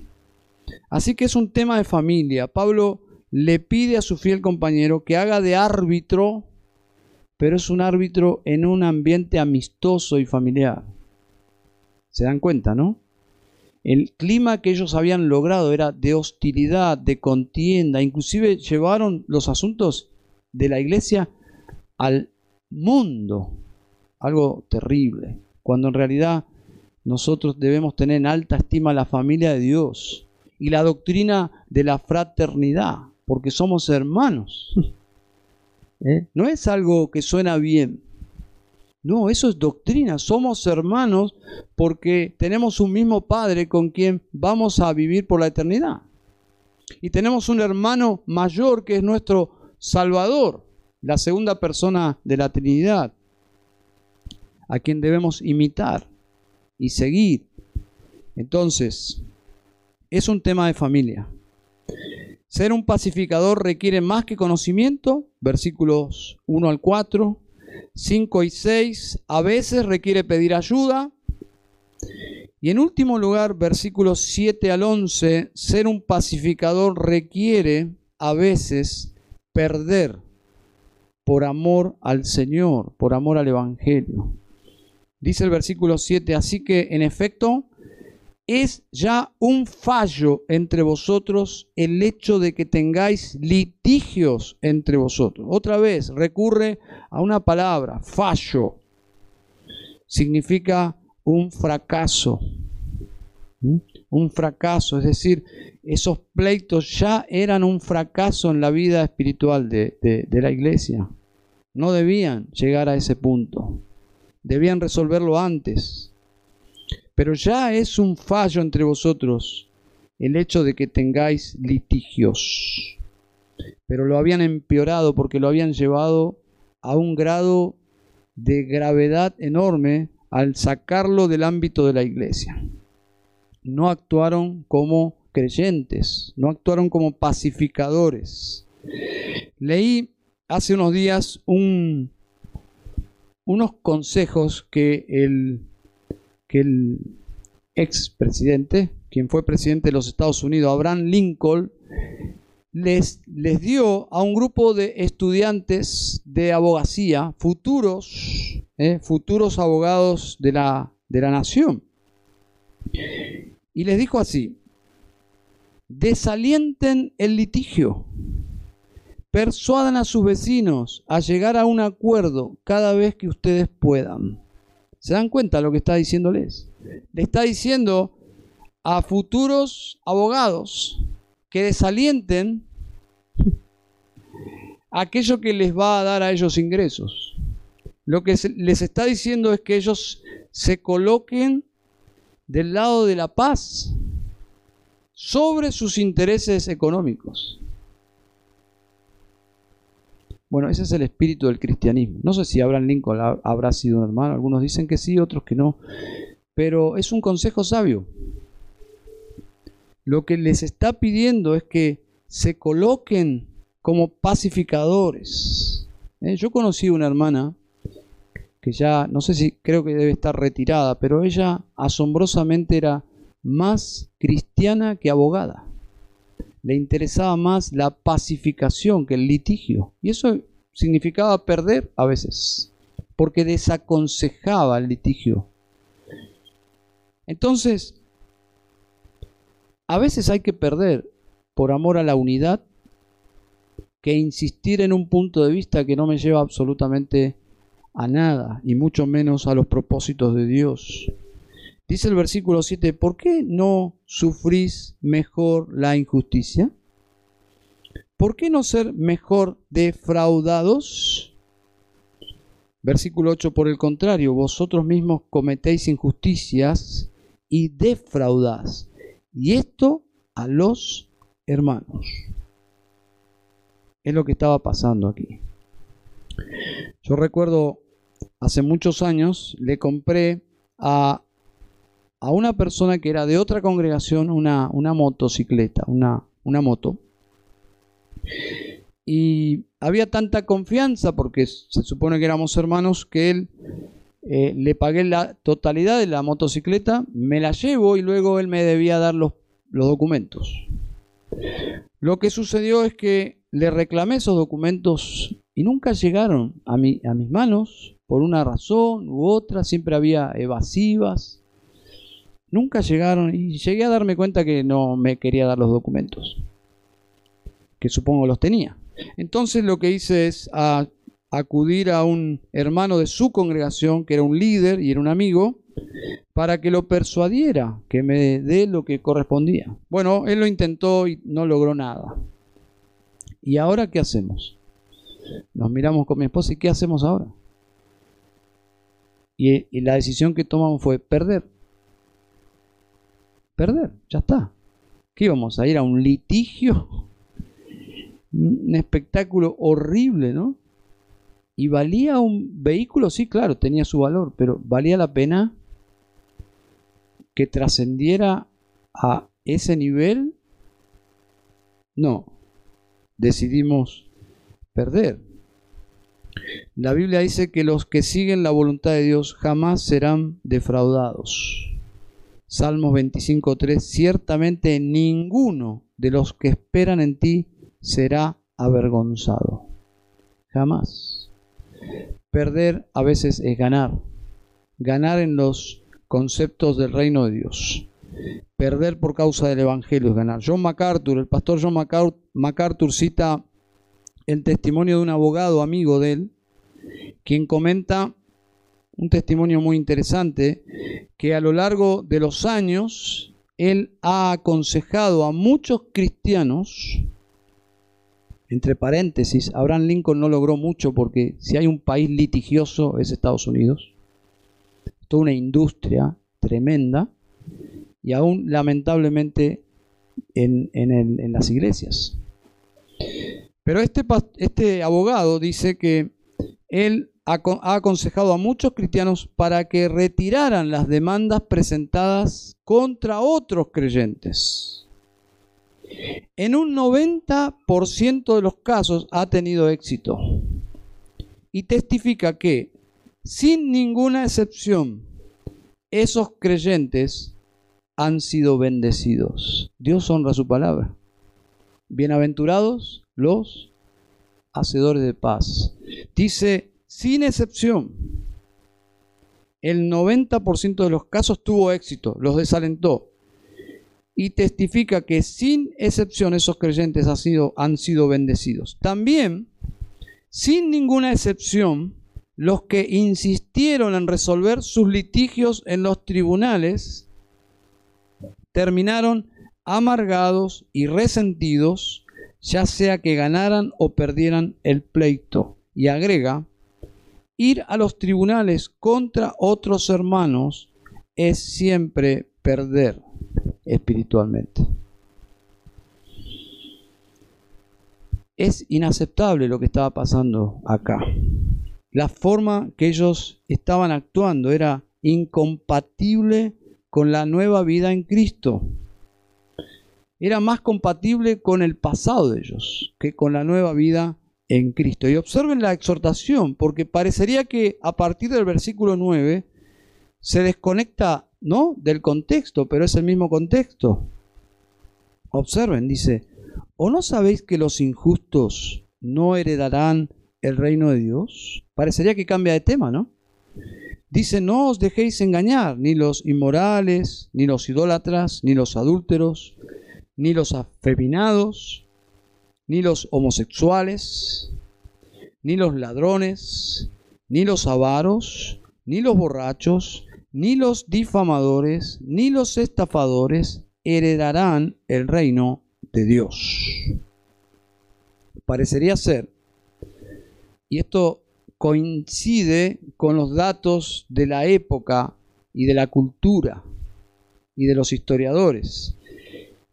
Así que es un tema de familia. Pablo le pide a su fiel compañero que haga de árbitro pero es un árbitro en un ambiente amistoso y familiar. ¿Se dan cuenta, no? El clima que ellos habían logrado era de hostilidad, de contienda, inclusive llevaron los asuntos de la iglesia al mundo, algo terrible, cuando en realidad nosotros debemos tener en alta estima la familia de Dios y la doctrina de la fraternidad, porque somos hermanos. ¿Eh? No es algo que suena bien. No, eso es doctrina. Somos hermanos porque tenemos un mismo Padre con quien vamos a vivir por la eternidad. Y tenemos un hermano mayor que es nuestro Salvador, la segunda persona de la Trinidad, a quien debemos imitar y seguir. Entonces, es un tema de familia. Ser un pacificador requiere más que conocimiento, versículos 1 al 4, 5 y 6, a veces requiere pedir ayuda. Y en último lugar, versículos 7 al 11, ser un pacificador requiere a veces perder por amor al Señor, por amor al Evangelio. Dice el versículo 7, así que en efecto, es ya un fallo entre vosotros el hecho de que tengáis litigios entre vosotros. Otra vez, recurre a una palabra, fallo. Significa un fracaso. ¿Mm? Un fracaso, es decir, esos pleitos ya eran un fracaso en la vida espiritual de, de la iglesia. No debían llegar a ese punto. Debían resolverlo antes. Pero ya es un fallo entre vosotros el hecho de que tengáis litigios. Pero lo habían empeorado porque lo habían llevado a un grado de gravedad enorme al sacarlo del ámbito de la iglesia. No actuaron como creyentes, no actuaron como pacificadores. Leí hace unos días un, unos consejos que el que el expresidente, quien fue presidente de los Estados Unidos, Abraham Lincoln, les, les dio a un grupo de estudiantes de abogacía, futuros, eh, futuros abogados de la, de la nación. Y les dijo así, desalienten el litigio, persuadan a sus vecinos a llegar a un acuerdo cada vez que ustedes puedan. ¿Se dan cuenta de lo que está diciéndoles? Le está diciendo a futuros abogados que desalienten aquello que les va a dar a ellos ingresos. Lo que les está diciendo es que ellos se coloquen del lado de la paz sobre sus intereses económicos. Bueno, ese es el espíritu del cristianismo. No sé si Abraham Lincoln habrá sido un hermano, algunos dicen que sí, otros que no, pero es un consejo sabio. Lo que les está pidiendo es que se coloquen como pacificadores. ¿Eh? Yo conocí una hermana que ya, no sé si creo que debe estar retirada, pero ella asombrosamente era más cristiana que abogada le interesaba más la pacificación que el litigio. Y eso significaba perder a veces, porque desaconsejaba el litigio. Entonces, a veces hay que perder por amor a la unidad que insistir en un punto de vista que no me lleva absolutamente a nada, y mucho menos a los propósitos de Dios. Dice el versículo 7, ¿por qué no sufrís mejor la injusticia? ¿Por qué no ser mejor defraudados? Versículo 8, por el contrario, vosotros mismos cometéis injusticias y defraudás. Y esto a los hermanos. Es lo que estaba pasando aquí. Yo recuerdo hace muchos años le compré a, a una persona que era de otra congregación una, una motocicleta, una, una moto. Y había tanta confianza, porque se supone que éramos hermanos, que él eh, le pagué la totalidad de la motocicleta, me la llevo y luego él me debía dar los, los documentos. Lo que sucedió es que le reclamé esos documentos y nunca llegaron a, mi, a mis manos por una razón u otra, siempre había evasivas. Nunca llegaron y llegué a darme cuenta que no me quería dar los documentos, que supongo los tenía. Entonces lo que hice es acudir a un hermano de su congregación, que era un líder y era un amigo, para que lo persuadiera que me dé lo que correspondía. Bueno, él lo intentó y no logró nada. ¿Y ahora qué hacemos? Nos miramos con mi esposa y ¿qué hacemos ahora? Y, y la decisión que tomamos fue perder. Perder, ya está. ¿Qué íbamos a ir a un litigio? Un espectáculo horrible, ¿no? ¿Y valía un vehículo? Sí, claro, tenía su valor, pero ¿valía la pena que trascendiera a ese nivel? No, decidimos perder. La Biblia dice que los que siguen la voluntad de Dios jamás serán defraudados. Salmos 25.3, ciertamente ninguno de los que esperan en ti será avergonzado. Jamás. Perder a veces es ganar. Ganar en los conceptos del reino de Dios. Perder por causa del Evangelio es ganar. John MacArthur, el pastor John MacArthur cita el testimonio de un abogado amigo de él, quien comenta un testimonio muy interesante, que a lo largo de los años él ha aconsejado a muchos cristianos, entre paréntesis, Abraham Lincoln no logró mucho porque si hay un país litigioso es Estados Unidos, toda una industria tremenda, y aún lamentablemente en, en las iglesias. Pero este, este abogado dice que él ha, aconsejado a muchos cristianos para que retiraran las demandas presentadas contra otros creyentes. En un 90% de los casos ha tenido éxito y testifica que, sin ninguna excepción, esos creyentes han sido bendecidos. Dios honra su palabra. Bienaventurados los hacedores de paz. Dice, sin excepción, el 90% de los casos tuvo éxito, los desalentó. Y testifica que sin excepción esos creyentes han sido, han sido bendecidos. También, sin ninguna excepción, los que insistieron en resolver sus litigios en los tribunales terminaron amargados y resentidos ya sea que ganaran o perdieran el pleito. Y agrega, ir a los tribunales contra otros hermanos es siempre perder espiritualmente. Es inaceptable lo que estaba pasando acá. La forma que ellos estaban actuando era incompatible con la nueva vida en Cristo era más compatible con el pasado de ellos que con la nueva vida en Cristo. Y observen la exhortación, porque parecería que a partir del versículo 9 se desconecta, ¿no? Del contexto, pero es el mismo contexto. Observen, dice, ¿o no sabéis que los injustos no heredarán el reino de Dios? Parecería que cambia de tema, ¿no? Dice, no os dejéis engañar, ni los inmorales, ni los idólatras, ni los adúlteros, ni los afeminados, ni los homosexuales, ni los ladrones, ni los avaros, ni los borrachos, ni los difamadores, ni los estafadores heredarán el reino de Dios. Parecería ser, y esto coincide con los datos de la época y de la cultura y de los historiadores,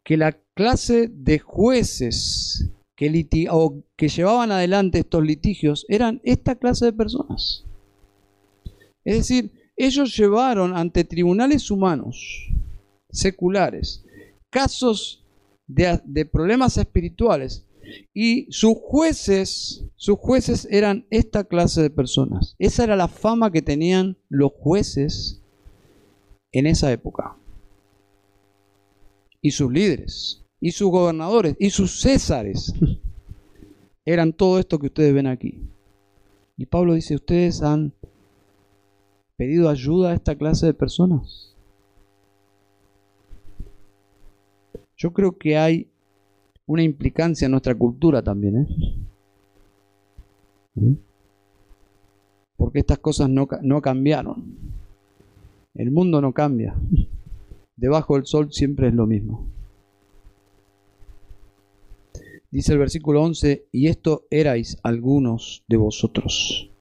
que la clase de jueces que, que llevaban adelante estos litigios eran esta clase de personas. Es decir, ellos llevaron ante tribunales humanos, seculares, casos de, de problemas espirituales y sus jueces, sus jueces eran esta clase de personas. Esa era la fama que tenían los jueces en esa época. Y sus líderes, y sus gobernadores, y sus césares. Eran todo esto que ustedes ven aquí. Y Pablo dice, ustedes han pedido ayuda a esta clase de personas. Yo creo que hay una implicancia en nuestra cultura también. ¿eh? Porque estas cosas no, no cambiaron. El mundo no cambia. Debajo del sol siempre es lo mismo. Dice el versículo 11, y esto erais algunos de vosotros.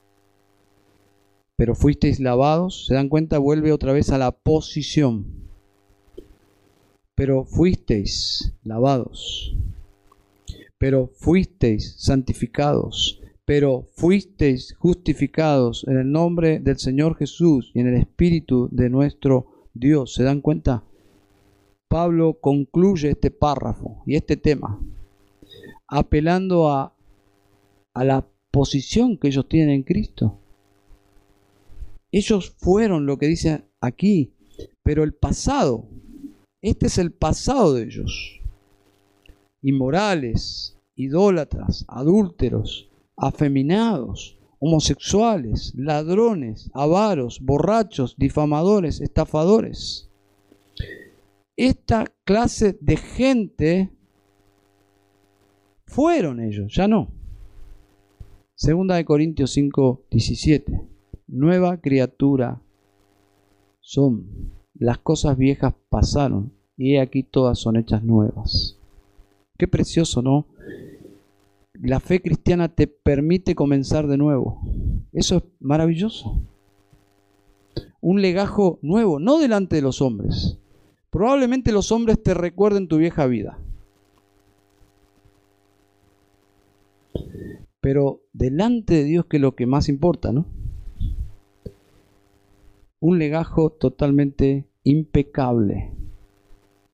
Pero fuisteis lavados, se dan cuenta, vuelve otra vez a la posición. Pero fuisteis lavados pero fuisteis santificados, pero fuisteis justificados en el nombre del Señor Jesús y en el Espíritu de nuestro Dios. ¿Se dan cuenta? Pablo concluye este párrafo y este tema apelando a, la posición que ellos tienen en Cristo. Ellos fueron lo que dice aquí, pero el pasado, este es el pasado de ellos inmorales, idólatras, adúlteros, afeminados, homosexuales, ladrones, avaros, borrachos, difamadores, estafadores. Esta clase de gente fueron ellos, ya no. Segunda de Corintios 5, 17. Nueva criatura son. Las cosas viejas pasaron y aquí todas son hechas nuevas. Qué precioso, ¿no? La fe cristiana te permite comenzar de nuevo. Eso es maravilloso. Un legajo nuevo, no delante de los hombres. Probablemente los hombres te recuerden tu vieja vida. Pero delante de Dios, que es lo que más importa, ¿no? Un legajo totalmente impecable.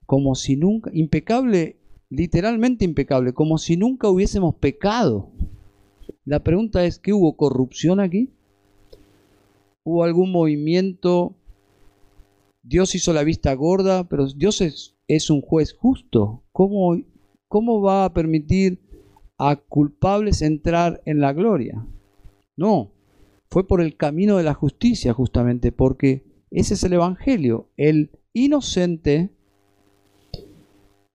Como si nunca, impecable literalmente impecable, como si nunca hubiésemos pecado. La pregunta es, ¿qué hubo corrupción aquí? ¿Hubo algún movimiento? Dios hizo la vista gorda, pero Dios es, un juez justo. ¿Cómo, ¿Cómo va a permitir a culpables entrar en la gloria? No, fue por el camino de la justicia justamente, porque ese es el Evangelio. El inocente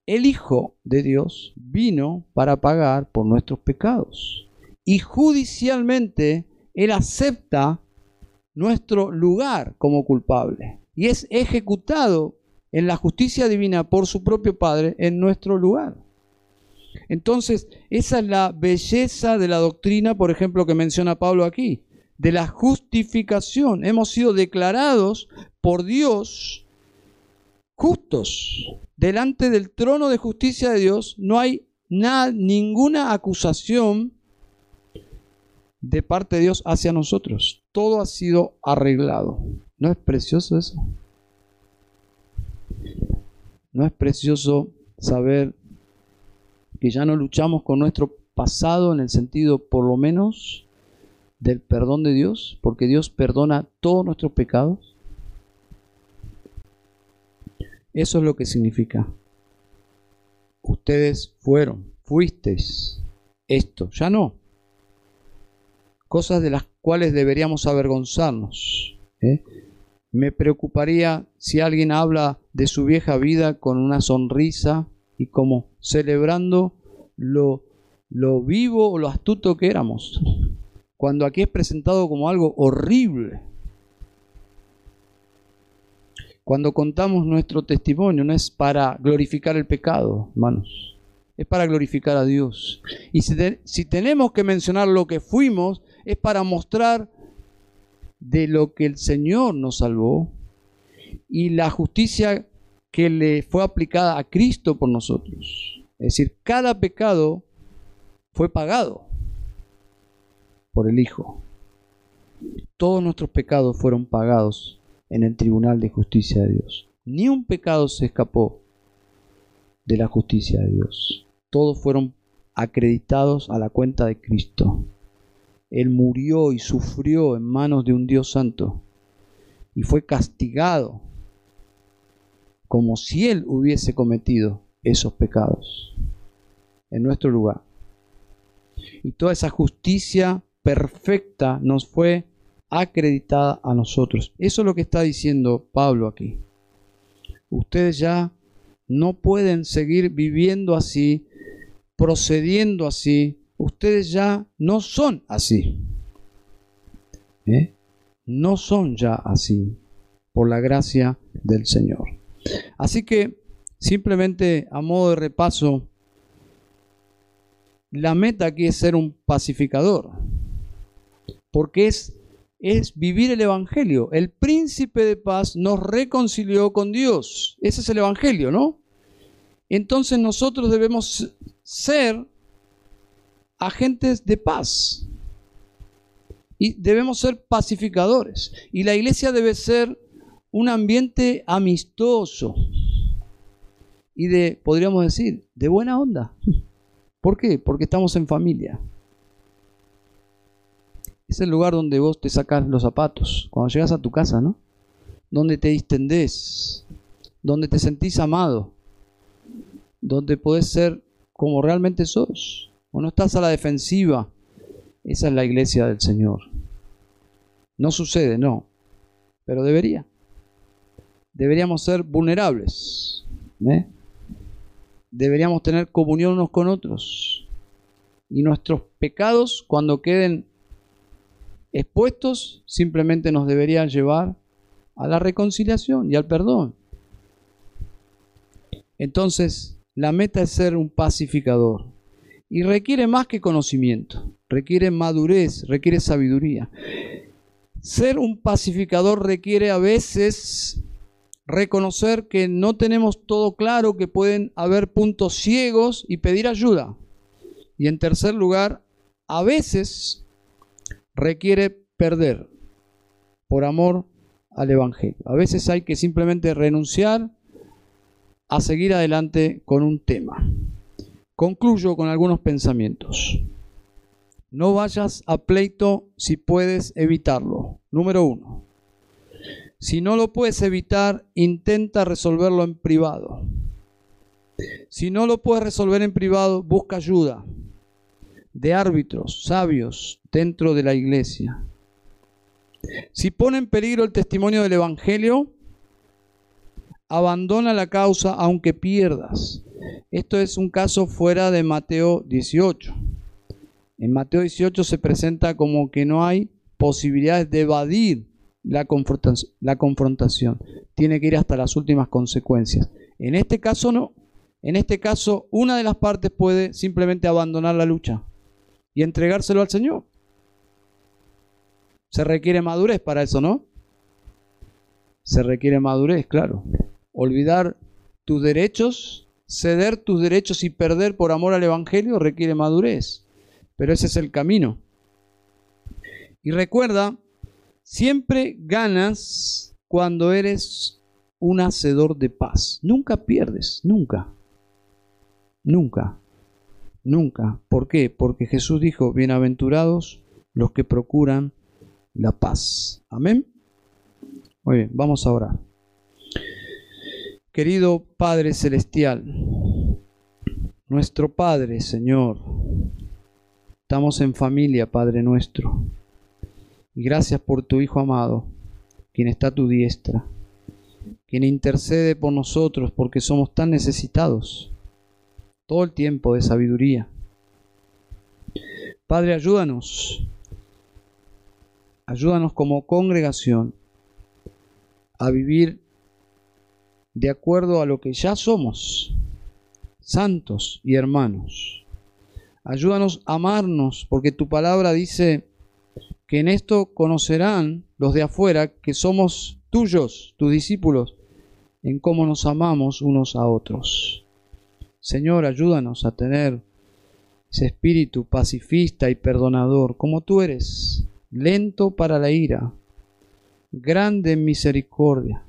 el Hijo de Dios vino para pagar por nuestros pecados. Y judicialmente Él acepta nuestro lugar como culpable. Y es ejecutado en la justicia divina por su propio Padre en nuestro lugar. Entonces, esa es la belleza de la doctrina, por ejemplo, que menciona Pablo aquí, de la justificación. Hemos sido declarados por Dios justos. Delante del trono de justicia de Dios no hay nada, ninguna acusación de parte de Dios hacia nosotros. Todo ha sido arreglado. ¿No es precioso eso? ¿No es precioso saber que ya no luchamos con nuestro pasado en el sentido, por lo menos, del perdón de Dios? Porque Dios perdona todos nuestros pecados. Eso es lo que significa. Ustedes fueron, fuisteis esto, ya no. Cosas de las cuales deberíamos avergonzarnos. ¿eh? Me preocuparía si alguien habla de su vieja vida con una sonrisa y como celebrando lo, vivo o lo astuto que éramos. Cuando aquí es presentado como algo horrible. Cuando contamos nuestro testimonio no es para glorificar el pecado, hermanos, es para glorificar a Dios. Y si, si tenemos que mencionar lo que fuimos, es para mostrar de lo que el Señor nos salvó y la justicia que le fue aplicada a Cristo por nosotros. Es decir, cada pecado fue pagado por el Hijo. Todos nuestros pecados fueron pagados en el tribunal de justicia de Dios. Ni un pecado se escapó de la justicia de Dios. Todos fueron acreditados a la cuenta de Cristo. Él murió y sufrió en manos de un Dios santo y fue castigado como si Él hubiese cometido esos pecados en nuestro lugar. Y toda esa justicia perfecta nos fue acreditada a nosotros. Eso es lo que está diciendo Pablo aquí. Ustedes ya no pueden seguir viviendo así, procediendo así. Ustedes ya no son así. ¿Eh? No son ya así por la gracia del Señor. Así que simplemente a modo de repaso, la meta aquí es ser un pacificador, porque es es vivir el Evangelio. El príncipe de paz nos reconcilió con Dios. Ese es el Evangelio, ¿no? Entonces nosotros debemos ser agentes de paz. Y debemos ser pacificadores. Y la iglesia debe ser un ambiente amistoso. Y de, podríamos decir, de buena onda. ¿Por qué? Porque estamos en familia. Es el lugar donde vos te sacas los zapatos, cuando llegas a tu casa, ¿no? Donde te distendés, donde te sentís amado, donde podés ser como realmente sos, o no estás a la defensiva. Esa es la iglesia del Señor. No sucede, no, pero debería. Deberíamos ser vulnerables. ¿eh? Deberíamos tener comunión unos con otros. Y nuestros pecados, cuando queden expuestos simplemente nos deberían llevar a la reconciliación y al perdón. Entonces, la meta es ser un pacificador y requiere más que conocimiento, requiere madurez, requiere sabiduría. Ser un pacificador requiere a veces reconocer que no tenemos todo claro, que pueden haber puntos ciegos y pedir ayuda. Y en tercer lugar, a veces requiere perder por amor al Evangelio. A veces hay que simplemente renunciar a seguir adelante con un tema. Concluyo con algunos pensamientos. No vayas a pleito si puedes evitarlo. Número uno. Si no lo puedes evitar, intenta resolverlo en privado. Si no lo puedes resolver en privado, busca ayuda de árbitros sabios dentro de la iglesia. Si pone en peligro el testimonio del Evangelio, abandona la causa aunque pierdas. Esto es un caso fuera de Mateo 18. En Mateo 18 se presenta como que no hay posibilidades de evadir la confrontación. Tiene que ir hasta las últimas consecuencias. En este caso no. En este caso, una de las partes puede simplemente abandonar la lucha y entregárselo al Señor. Se requiere madurez para eso, ¿no? Se requiere madurez, claro. Olvidar tus derechos, ceder tus derechos y perder por amor al Evangelio requiere madurez. Pero ese es el camino. Y recuerda, siempre ganas cuando eres un hacedor de paz. Nunca pierdes, nunca. Nunca. Nunca. ¿Por qué? Porque Jesús dijo, bienaventurados los que procuran la paz. Amén. Muy bien, vamos a orar. Querido Padre Celestial, nuestro Padre, Señor, estamos en familia, Padre nuestro. Y gracias por tu Hijo amado, quien está a tu diestra, quien intercede por nosotros porque somos tan necesitados todo el tiempo de sabiduría. Padre, ayúdanos, ayúdanos como congregación a vivir de acuerdo a lo que ya somos, santos y hermanos. Ayúdanos a amarnos, porque tu palabra dice que en esto conocerán los de afuera que somos tuyos, tus discípulos, en cómo nos amamos unos a otros. Señor, ayúdanos a tener ese espíritu pacifista y perdonador, como tú eres, lento para la ira, grande en misericordia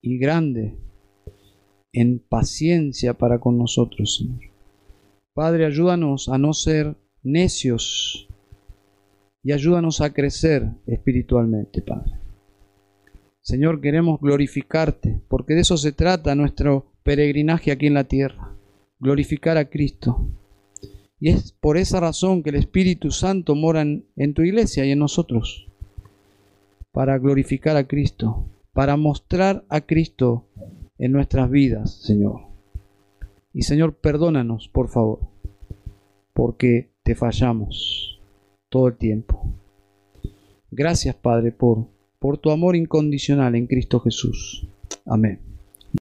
y grande en paciencia para con nosotros, Señor. Padre, ayúdanos a no ser necios y ayúdanos a crecer espiritualmente, Padre. Señor, queremos glorificarte, porque de eso se trata nuestro peregrinaje aquí en la tierra, glorificar a Cristo. Y es por esa razón que el Espíritu Santo mora en, tu iglesia y en nosotros, para glorificar a Cristo, para mostrar a Cristo en nuestras vidas, Señor. Y Señor, perdónanos, por favor, porque te fallamos todo el tiempo. Gracias, Padre, por por tu amor incondicional en Cristo Jesús. Amén.